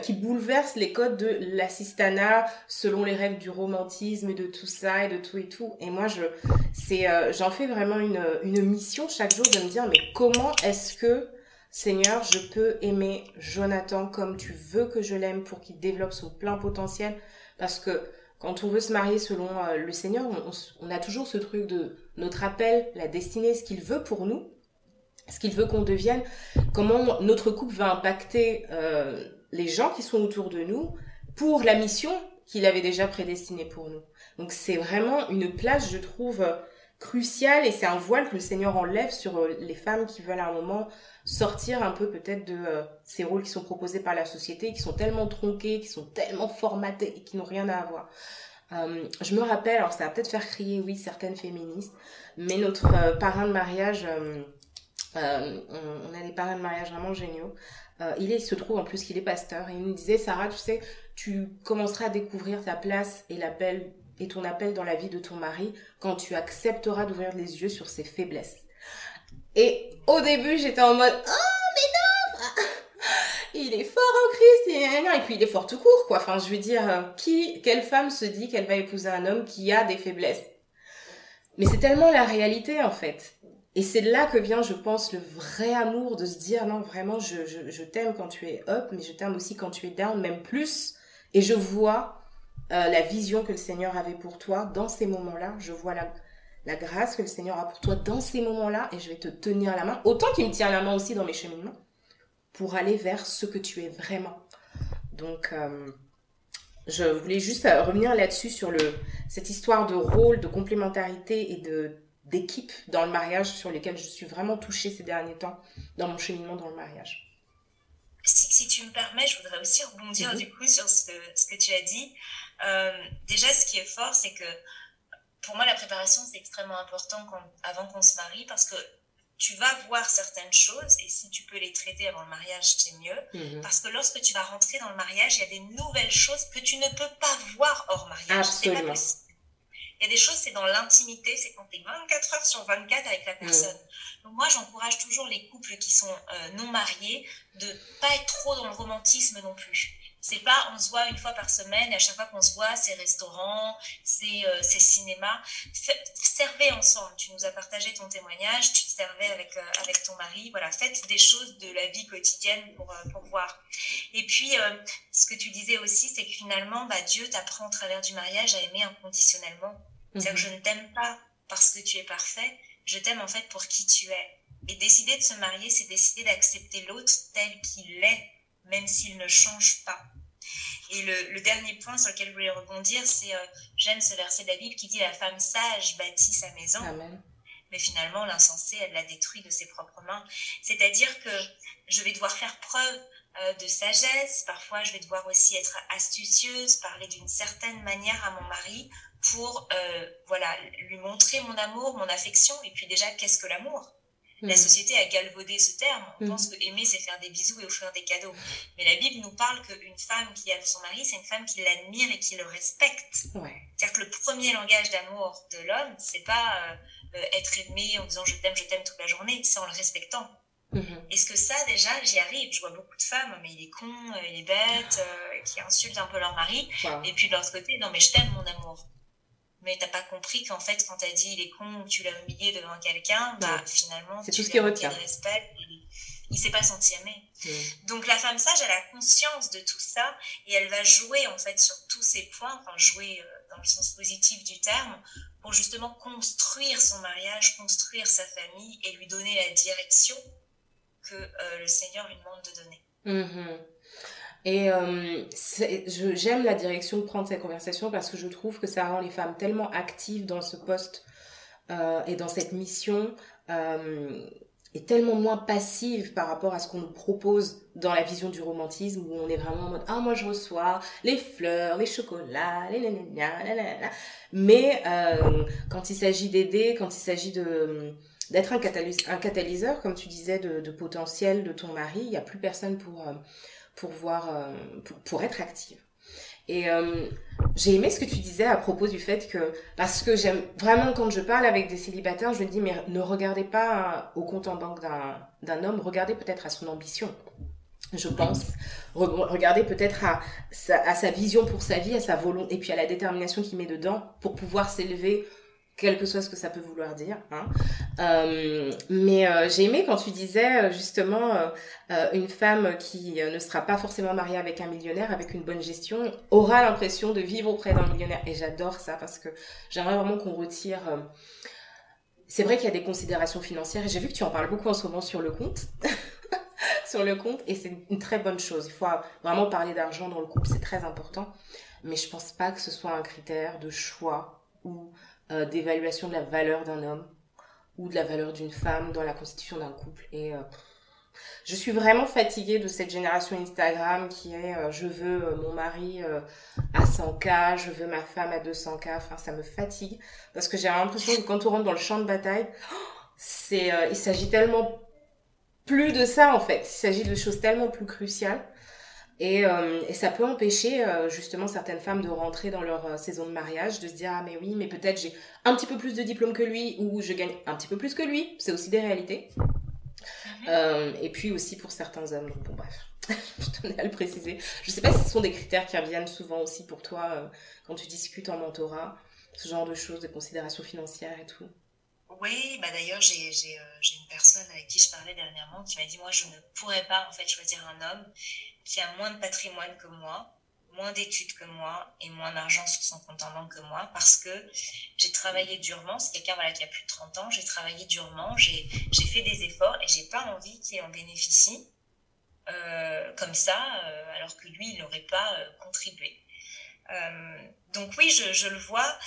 qui bouleverse les codes de l'assistanat selon les règles du romantisme et de tout ça et de tout et tout. Et moi, je, c'est, euh, j'en fais vraiment une, une mission chaque jour de me dire, mais comment est-ce que, Seigneur, je peux aimer Jonathan comme tu veux que je l'aime pour qu'il développe son plein potentiel? Parce que quand on veut se marier selon euh, le Seigneur, on, a toujours ce truc de notre appel, la destinée, ce qu'il veut pour nous ce qu'il veut qu'on devienne, comment notre couple va impacter euh, les gens qui sont autour de nous pour la mission qu'il avait déjà prédestinée pour nous. Donc c'est vraiment une place, je trouve, cruciale et c'est un voile que le Seigneur enlève sur euh, les femmes qui veulent à un moment sortir un peu peut-être de euh, ces rôles qui sont proposés par la société, qui sont tellement tronqués, qui sont tellement formatés et qui n'ont rien à avoir. je me rappelle, alors ça va peut-être faire crier, oui, certaines féministes, mais notre parrain de mariage euh, on, a des parents de mariage vraiment géniaux. Euh, il, se trouve en plus qu'il est pasteur. Et il nous disait, Sarah, tu sais, tu commenceras à découvrir ta place et l'appel et ton appel dans la vie de ton mari quand tu accepteras d'ouvrir les yeux sur ses faiblesses. Et au début, j'étais en mode, oh, mais non! il est fort en Christ et, puis il est fort tout court quoi. Enfin, je veux dire, euh, qui, quelle femme se dit qu'elle va épouser un homme qui a des faiblesses? Mais c'est tellement la réalité en fait. Et c'est là que vient, je pense, le vrai amour de se dire, non, vraiment, je, je, je t'aime quand tu es up, mais je t'aime aussi quand tu es down, même plus. Et je vois euh, la vision que le Seigneur avait pour toi dans ces moments-là. Je vois la, grâce que le Seigneur a pour toi dans ces moments-là. Et je vais te tenir la main, autant qu'il me tient la main aussi dans mes cheminements, pour aller vers ce que tu es vraiment. Donc, euh, je voulais juste euh, revenir là-dessus sur cette histoire de rôle, de complémentarité et de d'équipe dans le mariage sur lesquelles je suis vraiment touchée ces derniers temps dans mon cheminement dans le mariage. Si, tu me permets, je voudrais aussi rebondir du coup sur ce, ce, que tu as dit. Euh, déjà, ce qui est fort, c'est que pour moi, la préparation, c'est extrêmement important avant qu'on se marie parce que tu vas voir certaines choses et si tu peux les traiter avant le mariage, c'est mieux. Mhm. Parce que lorsque tu vas rentrer dans le mariage, il y a des nouvelles choses que tu ne peux pas voir hors mariage. Absolument. Pas possible. Il y a des choses, c'est dans l'intimité, c'est quand tu es 24 heures sur 24 avec la personne. Donc moi, j'encourage toujours les couples qui sont euh, non mariés de pas être trop dans le romantisme non plus. C'est pas on se voit une fois par semaine et à chaque fois qu'on se voit, c'est restaurant, c'est euh, cinéma. servez ensemble. Tu nous as partagé ton témoignage, tu te servais avec, euh, avec ton mari. Voilà, faites des choses de la vie quotidienne pour, euh, pour voir. Et puis, ce que tu disais aussi, c'est que finalement, bah, Dieu t'apprend au travers du mariage à aimer inconditionnellement. C'est-à-dire que je ne t'aime pas parce que tu es parfait, je t'aime en fait pour qui tu es. Et décider de se marier, c'est décider d'accepter l'autre tel qu'il est, même s'il ne change pas. Et le, dernier point sur lequel je voulais rebondir, c'est euh, j'aime ce verset de la Bible qui dit la femme sage bâtit sa maison. Mais finalement, l'insensée, elle la détruit de ses propres mains. C'est-à-dire que je vais devoir faire preuve euh, de sagesse. Parfois, je vais devoir aussi être astucieuse, parler d'une certaine manière à mon mari pour euh, voilà lui montrer mon amour, mon affection. Et puis déjà, qu'est-ce que l'amour? La mm. société a galvaudé ce terme. On mm. pense que aimer, c'est faire des bisous et offrir des cadeaux. Mais la Bible nous parle qu'une femme qui aime son mari, c'est une femme qui l'admire et qui le respecte. C'est-à-dire que le premier langage d'amour de l'homme, c'est pas euh, euh, être aimé en disant je t'aime, je t'aime toute la journée, c'est en le respectant. Mm-hmm. Est-ce que ça, déjà, j'y arrive? Je vois beaucoup de femmes, mais il est con, il est bête, qui insultent un peu leur mari. Et puis de l'autre côté, non, mais je t'aime, mon amour mais t'as pas compris qu'en fait, quand t'as dit il est con ou tu l'as humilié devant quelqu'un, bah, finalement, c'est tout ce qui retient. respect, il, il s'est pas senti aimé. Donc la femme sage, elle a conscience de tout ça et elle va jouer en fait sur tous ces points, enfin jouer euh, dans le sens positif du terme, pour justement construire son mariage, construire sa famille et lui donner la direction que euh, le Seigneur lui demande de donner. Mm-hmm. Et euh, j'aime la direction de prendre cette conversation parce que je trouve que ça rend les femmes tellement actives dans ce poste euh, et dans cette mission euh, et tellement moins passives par rapport à ce qu'on nous propose dans la vision du romantisme où on est vraiment en mode ah moi je reçois les fleurs, les chocolats, les mais euh, quand il s'agit d'aider, quand il s'agit de d'être un, catalyseur, comme tu disais, de, de, potentiel de ton mari, il n'y a plus personne pour pour voir, euh, pour, être active. Et euh, j'ai aimé ce que tu disais à propos du fait que, parce que j'aime vraiment quand je parle avec des célibataires, je me dis, mais ne regardez pas au compte en banque d'un homme, regardez peut-être à son ambition, je pense. regardez peut-être à à sa vision pour sa vie, à sa volonté, et puis à la détermination qu'il met dedans pour pouvoir s'élever quel que soit ce que ça peut vouloir dire. Hein. Euh, mais euh, j'ai aimé quand tu disais euh, justement une femme qui ne sera pas forcément mariée avec un millionnaire, avec une bonne gestion, aura l'impression de vivre auprès d'un millionnaire. Et j'adore ça parce que j'aimerais vraiment qu'on retire... C'est vrai qu'il y a des considérations financières et j'ai vu que tu en parles beaucoup en ce moment sur le compte. sur le compte et c'est une très bonne chose. Il faut vraiment parler d'argent dans le couple, c'est très important. Mais je pense pas que ce soit un critère de choix ou euh, d'évaluation de la valeur d'un homme ou de la valeur d'une femme dans la constitution d'un couple. Et euh, je suis vraiment fatiguée de cette génération Instagram qui est euh, je veux mon mari à 100K, je veux ma femme à 200K. Enfin, ça me fatigue parce que j'ai l'impression que quand on rentre dans le champ de bataille, c'est il s'agit tellement plus de ça en fait. Il s'agit de choses tellement plus cruciales. Et, euh, et, ça peut empêcher euh, justement certaines femmes de rentrer dans leur euh, saison de mariage, de se dire ah mais oui, mais peut-être j'ai un petit peu plus de diplôme que lui ou je gagne un petit peu plus que lui. C'est aussi des réalités. Mhm. et puis aussi pour certains hommes. Donc bon bref, je tenais à le préciser. Je sais pas si ce sont des critères qui reviennent souvent aussi pour toi quand tu discutes en mentorat, ce genre de choses, de considérations financières et tout. Oui, bah d'ailleurs j'ai une personne avec qui je parlais dernièrement qui m'a dit moi je ne pourrais pas en fait choisir un homme qui a moins de patrimoine que moi, moins d'études que moi et moins d'argent sur son compte en banque que moi parce que j'ai travaillé durement. C'est quelqu'un voilà, qui a plus de 30 ans. J'ai travaillé durement, j'ai fait des efforts et j'ai pas envie qu'il en bénéficie euh, comme ça euh, alors que lui, il n'aurait pas euh, contribué. Donc oui, je, je le vois.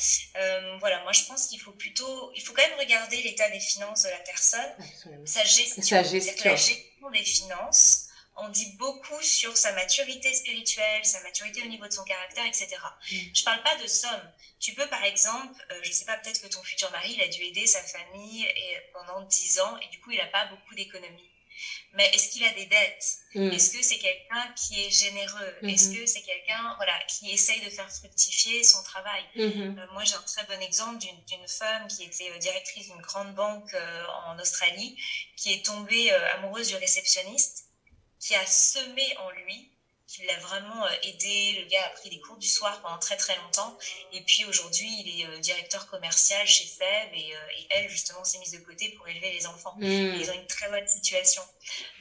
voilà, moi je pense qu'il faut plutôt, il faut quand même regarder l'état des finances de la personne, sa gestion, sa gestion. la gestion des finances on dit beaucoup sur sa maturité spirituelle, sa maturité au niveau de son caractère, etc. Je mm. Je parle pas de somme. Tu peux, par exemple, je euh, je sais pas, peut-être que ton futur mari, il a dû aider sa famille et, pendant 10 ans et du coup, il n'a pas beaucoup d'économies. Mais est-ce qu'il a des dettes? Mm. Est-ce que c'est quelqu'un qui est généreux? Mm-hmm. Est-ce que c'est quelqu'un voilà, qui essaye de faire fructifier son travail? Mm-hmm. euh, Moi, j'ai un très bon exemple d'une femme qui était euh, directrice d'une grande banque en Australie, qui est tombée amoureuse du réceptionniste qui a semé en lui, qui l'a a vraiment aidé. Le gars a pris des cours du soir pendant très très longtemps. Et puis aujourd'hui, il est directeur commercial chez Seb et, elle, justement, s'est mise de côté pour élever les enfants. Hmm. Ils ont une très bonne situation.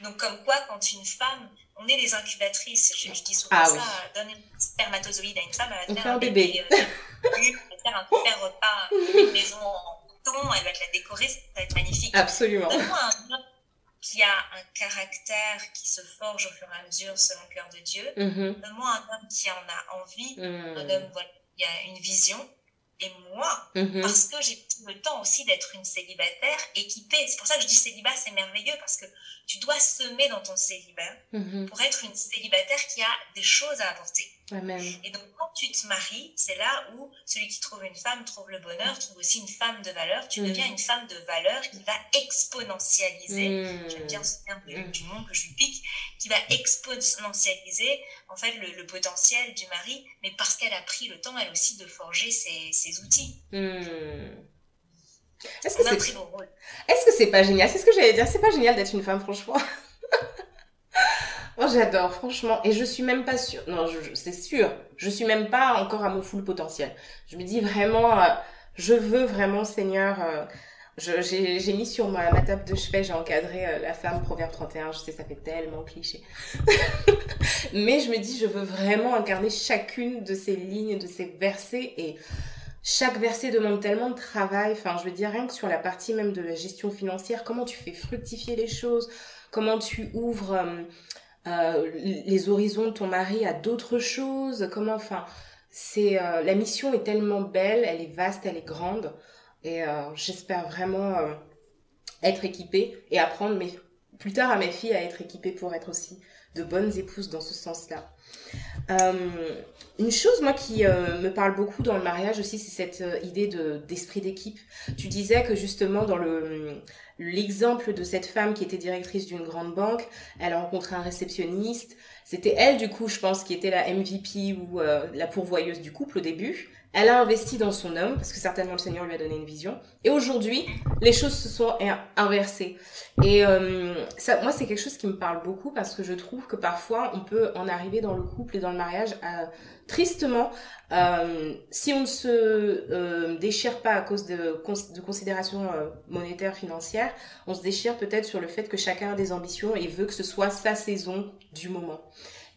Donc, comme quoi, quand une femme on est des incubatrices. Je, dis souvent ah, ça, donne un spermatozoïde à une femme, elle va faire un bébé. elle va faire un super repas, une maison en elle va te la décorer, ça va être magnifique. Absolument. Donne-moi un homme qui a un caractère qui se forge au fur et à mesure selon le cœur de Dieu. Mm-hmm. Donne-moi un homme qui en a envie, mm. un homme qui a une vision. Et moi, mm-hmm. parce que j'ai le temps aussi d'être une célibataire équipée. C'est pour ça que je dis célibat, c'est merveilleux, parce que tu dois semer dans ton célibat mm-hmm. pour être une célibataire qui a des choses à apporter. Et donc, quand tu te maries, c'est là où celui qui trouve une femme trouve le bonheur, trouve aussi une femme de valeur. Tu mm. deviens une femme de valeur qui va exponentialiser, mm. j'aime bien ce terme mm. du, monde que je lui pique, qui va exponentialiser en fait le, potentiel du mari, mais parce qu'elle a pris le temps, elle aussi, de forger ses, ses outils. Est-ce que c'est Est-ce que c'est pas génial? C'est ce que j'allais dire. C'est pas génial d'être une femme, franchement. Moi, j'adore, franchement. Et je suis même pas sûre. Non, c'est sûr. Je suis même pas encore à mon full potentiel. Je me dis vraiment, euh, je veux vraiment, Seigneur. Euh, j'ai mis sur ma, ma, table de chevet, j'ai encadré euh, la femme, Proverbe 31. Je sais, ça fait tellement cliché. Mais je me dis, je veux vraiment incarner chacune de ces lignes, de ces versets. Et chaque verset demande tellement de travail. Enfin, je veux dire, rien que sur la partie même de la gestion financière, comment tu fais fructifier les choses, comment tu ouvres euh, euh, les horizons de ton mari à d'autres choses, comment, enfin, c'est euh, la mission est tellement belle, elle est vaste, elle est grande, et j'espère vraiment être équipée et apprendre mes, plus tard à mes filles à être équipées pour être aussi de bonnes épouses dans ce sens-là. Euh, une chose, moi, qui euh, me parle beaucoup dans le mariage aussi, c'est cette euh, idée de d'esprit d'équipe. Tu disais que justement, dans le l'exemple de cette femme qui était directrice d'une grande banque, elle a rencontré un réceptionniste. C'était elle, du coup, je pense, qui était la MVP ou la pourvoyeuse du couple au début. Elle a investi dans son homme, parce que certainement le Seigneur lui a donné une vision. Et aujourd'hui, les choses se sont inversées. Et euh, ça, moi, c'est quelque chose qui me parle beaucoup, parce que je trouve que parfois, on peut en arriver dans le couple et dans le mariage à, tristement, euh, si on ne se euh, déchire pas à cause de, de considérations euh, monétaires, financières, on se déchire peut-être sur le fait que chacun a des ambitions et veut que ce soit sa saison du moment.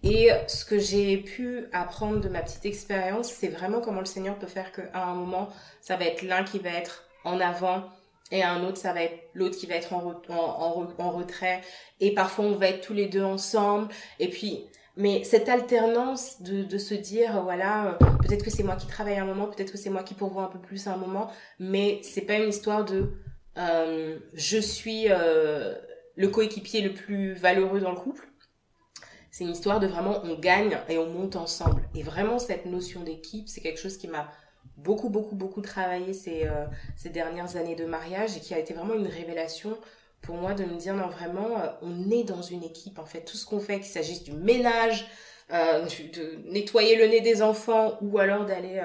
Et ce que j'ai pu apprendre de ma petite expérience, c'est vraiment comment le Seigneur peut faire qu'à un moment, ça va être l'un qui va être en avant et à un autre, ça va être l'autre qui va être en, en, retrait. Et parfois, on va être tous les deux ensemble. Et puis, mais cette alternance de, de se dire, voilà, euh, peut-être que c'est moi qui travaille un moment, peut-être que c'est moi qui pourvois un peu plus à un moment, mais c'est pas une histoire de euh, je suis euh, le coéquipier le plus valeureux dans le couple. C'est une histoire de vraiment on gagne et on monte ensemble. Et vraiment cette notion d'équipe, c'est quelque chose qui m'a beaucoup, beaucoup, beaucoup travaillé ces, euh, ces dernières années de mariage et qui a été vraiment une révélation pour moi de me dire non vraiment euh, on est dans une équipe en fait. Tout ce qu'on fait qu'il s'agisse du ménage euh, de nettoyer le nez des enfants ou alors d'aller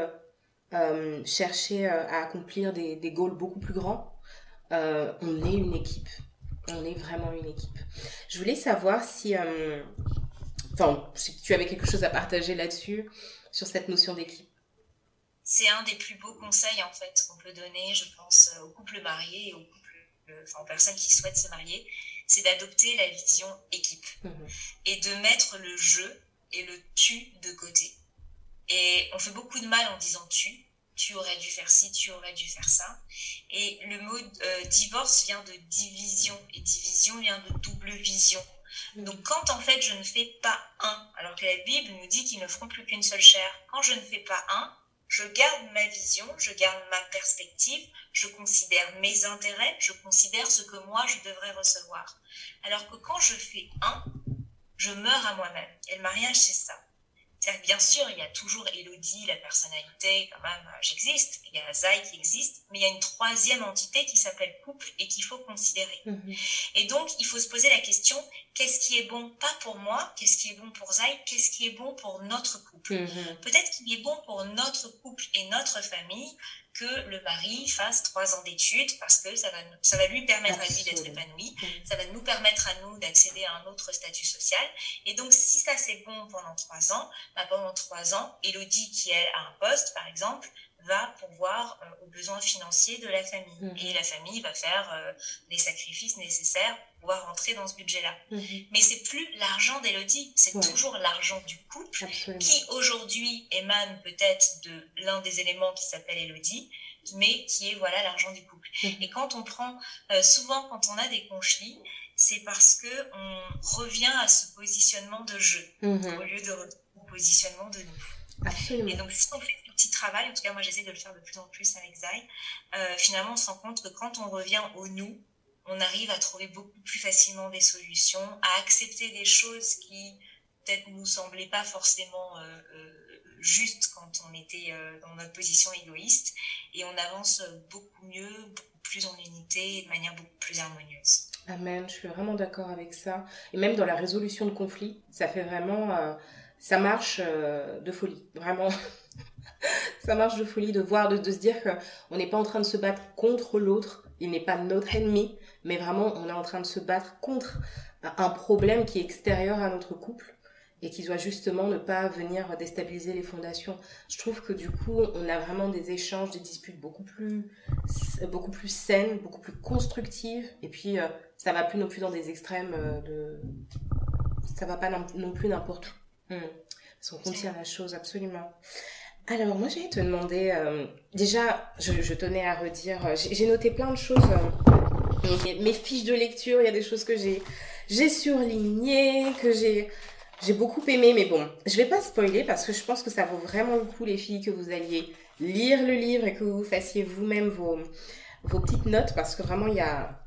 chercher à accomplir des, des goals beaucoup plus grands on est une équipe. On est vraiment une équipe. Je voulais savoir si Enfin, si tu avais quelque chose à partager là-dessus, sur cette notion d'équipe. C'est un des plus beaux conseils, en fait, qu'on peut donner, je pense, aux couples mariés et aux, couples, enfin, aux personnes qui souhaitent se marier. C'est d'adopter la vision équipe mhm. et de mettre le je et le tu de côté. Et on fait beaucoup de mal en disant tu. Tu aurais dû faire ci, tu aurais dû faire ça. Et le mot euh, divorce vient de division. Et division vient de double vision. Donc quand en fait je ne fais pas un, alors que la Bible nous dit qu'ils ne feront plus qu'une seule chair, quand je ne fais pas un, je garde ma vision, je garde ma perspective, je considère mes intérêts, je considère ce que moi je devrais recevoir. Alors que quand je fais un, je meurs à moi-même. Et le mariage, c'est ça. Bien sûr, il y a toujours Elodie, la personnalité, quand même, euh, j'existe. Il y a Zai qui existe, mais il y a une troisième entité qui s'appelle couple et qu'il faut considérer. Mhm. Et donc, il faut se poser la question qu'est-ce qui est bon, pas pour moi, qu'est-ce qui est bon pour Zai, qu'est-ce qui est bon pour notre couple. Mhm. Peut-être qu'il est bon pour notre couple et notre famille que le mari fasse trois ans d'études parce que ça va, ça va lui permettre à lui d'être épanoui, Mhm. ça va nous permettre à nous d'accéder à un autre statut social. Et donc, si ça c'est bon pendant trois ans, bah, pendant trois ans, Elodie, qui elle a un poste, par exemple, va pourvoir euh, aux besoins financiers de la famille. Mhm. Et la famille va faire euh, les sacrifices nécessaires pour pouvoir rentrer dans ce budget-là. Mhm. Mais c'est plus l'argent d'Elodie, c'est Ouais. toujours l'argent du couple Absolument. qui aujourd'hui émane peut-être de l'un des éléments qui s'appelle Elodie, mais qui est voilà l'argent du couple. Mhm. Et quand on prend, euh, souvent quand on a des conflits, c'est parce que on revient à ce positionnement de jeu Mhm. au lieu de au positionnement de nous. Absolument. Et donc si on fait petit travail, en tout cas moi j'essaie de le faire de plus en plus avec Zai, euh, finalement on se rend compte que quand on revient au nous, on arrive à trouver beaucoup plus facilement des solutions, à accepter des choses qui peut-être nous semblaient pas forcément euh, euh, justes quand on était dans notre position égoïste, et on avance beaucoup mieux, beaucoup plus en unité, et de manière beaucoup plus harmonieuse. Amen, je suis vraiment d'accord avec ça. Et même dans la résolution de conflits, ça fait vraiment... ça marche de folie, vraiment. ça marche de folie de voir, de, de se dire qu'on n'est pas en train de se battre contre l'autre, il n'est pas notre ennemi, mais vraiment on est en train de se battre contre un- problème qui est extérieur à notre couple et qui doit justement ne pas venir déstabiliser les fondations. Je trouve que du coup, on a vraiment des échanges, des disputes beaucoup plus, beaucoup plus saines, beaucoup plus constructives. Et puis, euh, ça va plus non plus dans des extrêmes euh, de... Ça va pas non, non plus n'importe où. Hmm. Parce qu'on contient la chose, absolument. Alors, moi, j'allais te demander... euh, déjà, je, tenais à redire... euh, J'ai noté plein de choses. euh, mes, fiches de lecture, il y a des choses que j'ai surlignées, que j'ai... J'ai beaucoup aimé, mais bon, je vais pas spoiler parce que je pense que ça vaut vraiment le coup, les filles, que vous alliez lire le livre et que vous fassiez vous-même vos, vos petites notes parce que vraiment, il y a.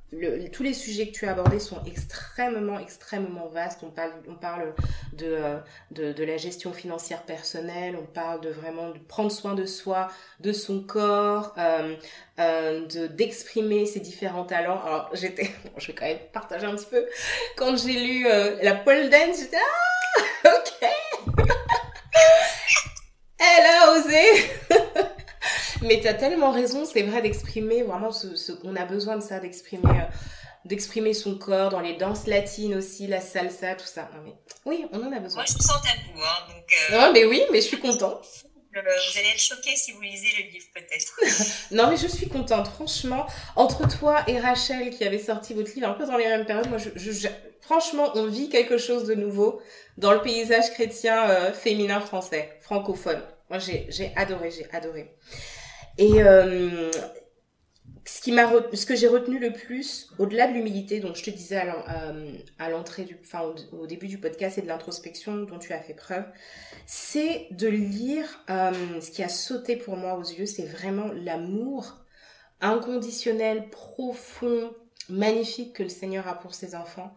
Tous les sujets que tu as abordés sont extrêmement, extrêmement vastes. On parle, on parle de, euh, de, de la gestion financière personnelle, on parle de vraiment de prendre soin de soi, de son corps, euh, euh, de d'exprimer ses différents talents. Alors, j'étais, bon, je vais quand même partager un petit peu. Quand j'ai lu euh, la pole dance, j'étais ah, ok. Elle a osé. Mais tu as tellement raison, c'est vrai d'exprimer vraiment ce, ce on a besoin de ça, d'exprimer euh, d'exprimer son corps dans les danses latines aussi, la salsa, tout ça. Non, mais, oui, on en a besoin. Moi, je me sens tabou, hein, donc euh, Non, mais oui, mais je suis contente. euh, vous allez être choqués si vous lisez le livre, peut-être. Non, mais je suis contente, franchement. Entre toi et Rachel, qui avait sorti votre livre un peu dans les mêmes périodes, moi, je, je- je- franchement, on vit quelque chose de nouveau dans le paysage chrétien euh, féminin français, francophone. Moi, j'ai j'ai adoré, j'ai adoré. Et euh, ce, qui m'a ce que j'ai retenu le plus, au-delà de l'humilité, dont je te disais à euh, l'entrée enfin, au, début du podcast et de l'introspection dont tu as fait preuve, c'est de lire euh, ce qui a sauté pour moi aux yeux, c'est vraiment l'amour inconditionnel, profond, magnifique que le Seigneur a pour ses enfants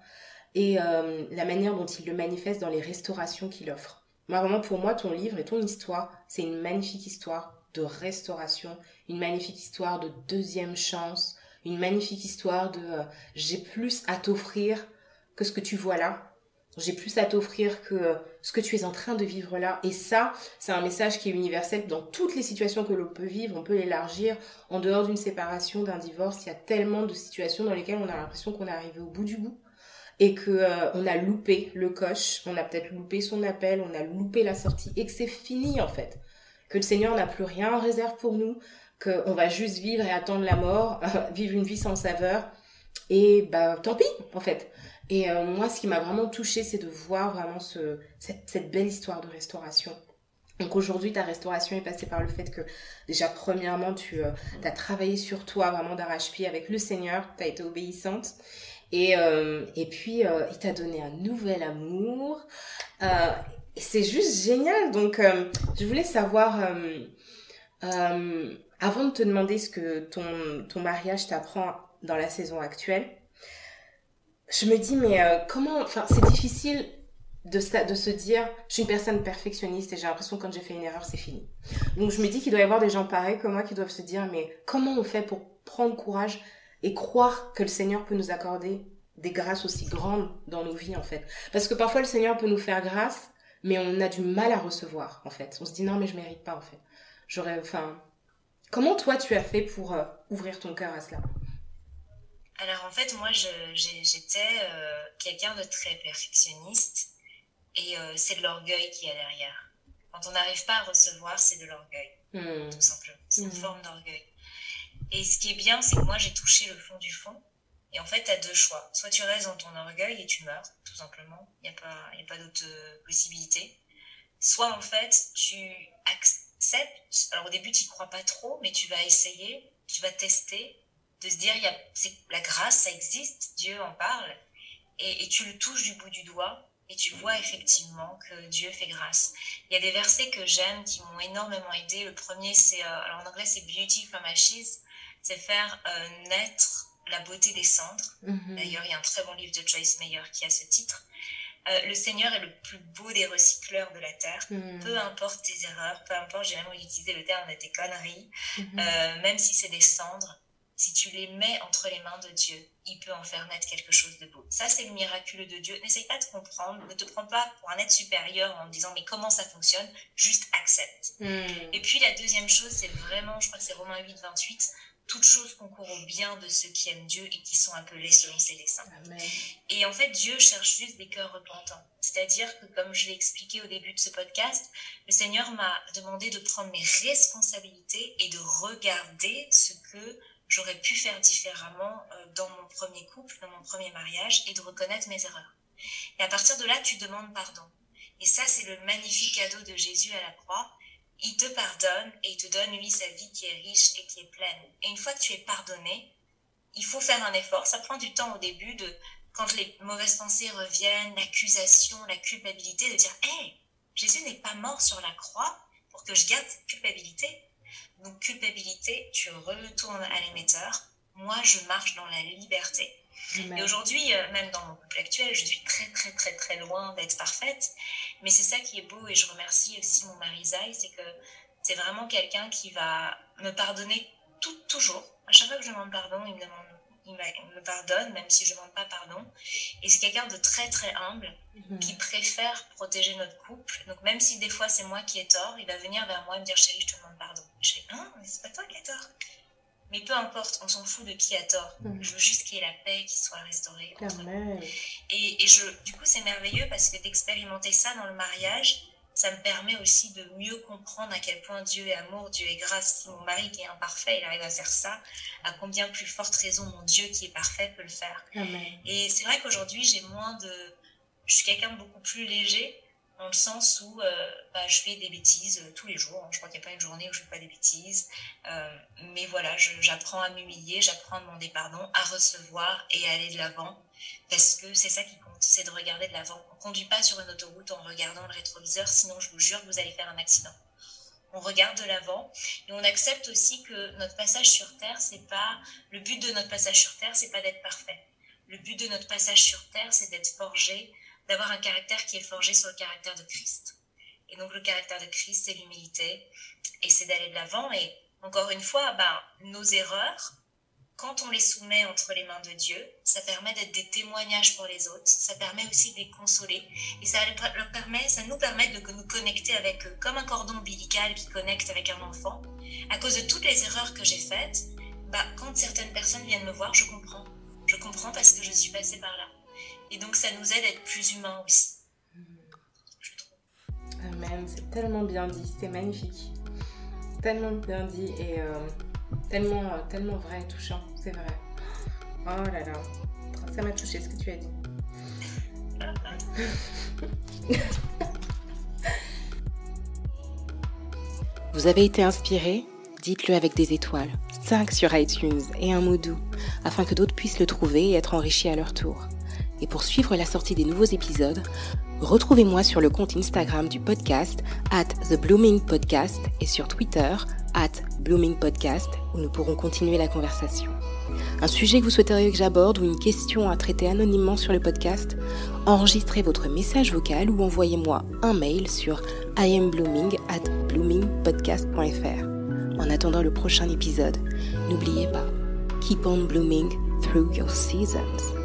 et la manière dont il le manifeste dans les restaurations qu'il offre. Moi, vraiment, pour moi, ton livre et ton histoire, c'est une magnifique histoire de restauration, une magnifique histoire de deuxième chance, une magnifique histoire de euh, j'ai plus à t'offrir que ce que tu vois là. J'ai plus à t'offrir que euh, ce que tu es en train de vivre là. Et ça, c'est un message qui est universel dans toutes les situations que l'on peut vivre. On peut l'élargir en dehors d'une séparation, d'un divorce. Il y a tellement de situations dans lesquelles on a l'impression qu'on est arrivé au bout du bout et que euh, on a loupé le coche, on a peut-être loupé son appel, on a loupé la sortie et que c'est fini en fait. Que le Seigneur n'a plus rien en réserve pour nous, qu'on va juste vivre et attendre la mort, vivre une vie sans saveur et bah tant pis en fait. Et euh, moi, ce qui m'a vraiment touchée, c'est de voir vraiment ce, cette, belle histoire de restauration. Donc aujourd'hui, ta restauration est passée par le fait que déjà, premièrement, tu euh, as travaillé sur toi vraiment d'arrache-pied avec le Seigneur, tu as été obéissante. Et, euh, et puis, euh, il t'a donné un nouvel amour. Et c'est juste génial. Donc, euh, je voulais savoir, euh, euh, avant de te demander ce que ton, ton mariage t'apprend dans la saison actuelle, je me dis, mais comment, enfin, c'est difficile de, de se dire, je suis une personne perfectionniste et j'ai l'impression que quand j'ai fait une erreur, c'est fini. Donc je me dis qu'il doit y avoir des gens pareils comme moi qui doivent se dire, mais comment on fait pour prendre courage et croire que le Seigneur peut nous accorder des grâces aussi grandes dans nos vies en fait? Parce que parfois le Seigneur peut nous faire grâce, mais on a du mal à recevoir en fait. On se dit non mais je mérite pas en fait. J'aurais, enfin, comment toi tu as fait pour euh, ouvrir ton cœur à cela? Alors en fait moi j'étais euh, quelqu'un de très perfectionniste et euh, c'est de l'orgueil qui est derrière. Quand on n'arrive pas à recevoir, c'est de l'orgueil, hmm. tout simplement. C'est une hmm. forme d'orgueil. Et ce qui est bien, c'est que moi j'ai touché le fond du fond et en fait, tu as deux choix. Soit tu restes dans ton orgueil et tu meurs, tout simplement. Il n'y a pas, pas d'autre euh, possibilité. Soit en fait, tu acceptes. Alors au début, tu n'y crois pas trop, mais tu vas essayer, tu vas tester, de se dire, y a, la grâce, ça existe, Dieu en parle. Et, tu le touches du bout du doigt et tu vois effectivement que Dieu fait grâce. Il y a des versets que j'aime qui m'ont énormément aidé. Le premier, c'est, euh, alors en anglais, c'est Beauty from. C'est faire euh, naître la beauté des cendres. Mhm. D'ailleurs, il y a un très bon livre de Joyce Meyer qui a ce titre. Euh, le Seigneur est le plus beau des recycleurs de la terre. Mhm. Peu importe tes erreurs, peu importe, j'ai même utilisé le terme de tes conneries, mhm. euh, même si c'est des cendres, si tu les mets entre les mains de Dieu, il peut en faire naître quelque chose de beau. Ça, c'est le miraculeux de Dieu. N'essaye pas de comprendre, ne te prends pas pour un être supérieur en disant mais comment ça fonctionne, juste accepte. Et puis la deuxième chose, c'est vraiment, je crois que c'est Romains 8, 28, toutes choses concourent au bien de ceux qui aiment Dieu et qui sont appelés selon ses desseins. Et en fait, Dieu cherche juste des cœurs repentants. C'est-à-dire que, comme je l'ai expliqué au début de ce podcast, le Seigneur m'a demandé de prendre mes responsabilités et de regarder ce que j'aurais pu faire différemment euh, dans mon premier couple, dans mon premier mariage, et de reconnaître mes erreurs. Et à partir de là, tu demandes pardon. Et ça, c'est le magnifique cadeau de Jésus à la croix il te pardonne et il te donne, lui, sa vie qui est riche et qui est pleine. Et une fois que tu es pardonné, il faut faire un effort. Ça prend du temps au début de, quand les mauvaises pensées reviennent, l'accusation, la culpabilité, de dire, hé, Jésus n'est pas mort sur la croix pour que je garde cette culpabilité. Donc, culpabilité, tu retournes à l'émetteur. Moi, je marche dans la liberté. Et aujourd'hui, euh, même dans mon couple actuel, je suis très, très, très, très loin d'être parfaite. Mais c'est ça qui est beau et je remercie aussi mon mari Zai, c'est que c'est vraiment quelqu'un qui va me pardonner tout, toujours. À chaque fois que je demande pardon, il me, demande, il me pardonne, même si je ne demande pas pardon. Et c'est quelqu'un de très, très humble mhm. qui préfère protéger notre couple. Donc même si des fois c'est moi qui ai tort, il va venir vers moi et me dire chérie, je te demande pardon. Je fais, non, mais c'est pas toi qui as tort. Mais peu importe, on s'en fout de qui a tort. Mm. Je veux juste qu'il y ait la paix qui soit restaurée entre nous. Et, et, je, du coup, c'est merveilleux parce que d'expérimenter ça dans le mariage, ça me permet aussi de mieux comprendre à quel point Dieu est amour, Dieu est grâce. Si mon mari qui est imparfait, il arrive à faire ça, à combien plus forte raison mon Dieu qui est parfait peut le faire. Et c'est vrai qu'aujourd'hui, j'ai moins de... Je suis quelqu'un de beaucoup plus léger dans le sens où euh, bah, je fais des bêtises euh, tous les jours. Je crois qu'il n'y a pas une journée où je ne fais pas des bêtises. Euh, mais voilà, j'apprends à m'humilier, j'apprends à demander pardon, à recevoir et à aller de l'avant. Parce que c'est ça qui compte, c'est de regarder de l'avant. On ne conduit pas sur une autoroute en regardant le rétroviseur, sinon je vous jure que vous allez faire un accident. On regarde de l'avant et on accepte aussi que notre passage sur Terre, c'est pas le but de notre passage sur Terre, c'est pas d'être parfait. Le but de notre passage sur Terre, c'est d'être forgé d'avoir un caractère qui est forgé sur le caractère de Christ. Et donc le caractère de Christ, c'est l'humilité et c'est d'aller de l'avant. Et encore une fois, ben, nos erreurs, quand on les soumet entre les mains de Dieu, ça permet d'être des témoignages pour les autres, ça permet aussi de les consoler et ça, leur permet, ça nous permet de nous connecter avec eux, comme un cordon ombilical qui connecte avec un enfant. À cause de toutes les erreurs que j'ai faites, bah, quand certaines personnes viennent me voir, je comprends. Je comprends parce que je suis passée par là. Et donc ça nous aide à être plus humains aussi. Amen, c'est tellement bien dit, c'est magnifique. Tellement bien dit et euh, tellement, euh, tellement vrai et touchant, c'est vrai. Oh là là, ça m'a touché ce que tu as dit. Vous avez été inspiré? Dites-le avec des étoiles, 5 sur iTunes et un mot doux, afin que d'autres puissent le trouver et être enrichis à leur tour. Et pour suivre la sortie des nouveaux épisodes, retrouvez-moi sur le compte Instagram du podcast at The Blooming Podcast et sur Twitter at Blooming Podcast où nous pourrons continuer la conversation. Un sujet que vous souhaiteriez que j'aborde ou une question à traiter anonymement sur le podcast, enregistrez votre message vocal ou envoyez-moi un mail sur iamblooming at bloomingpodcast.fr. En attendant le prochain épisode, n'oubliez pas, keep on blooming through your seasons.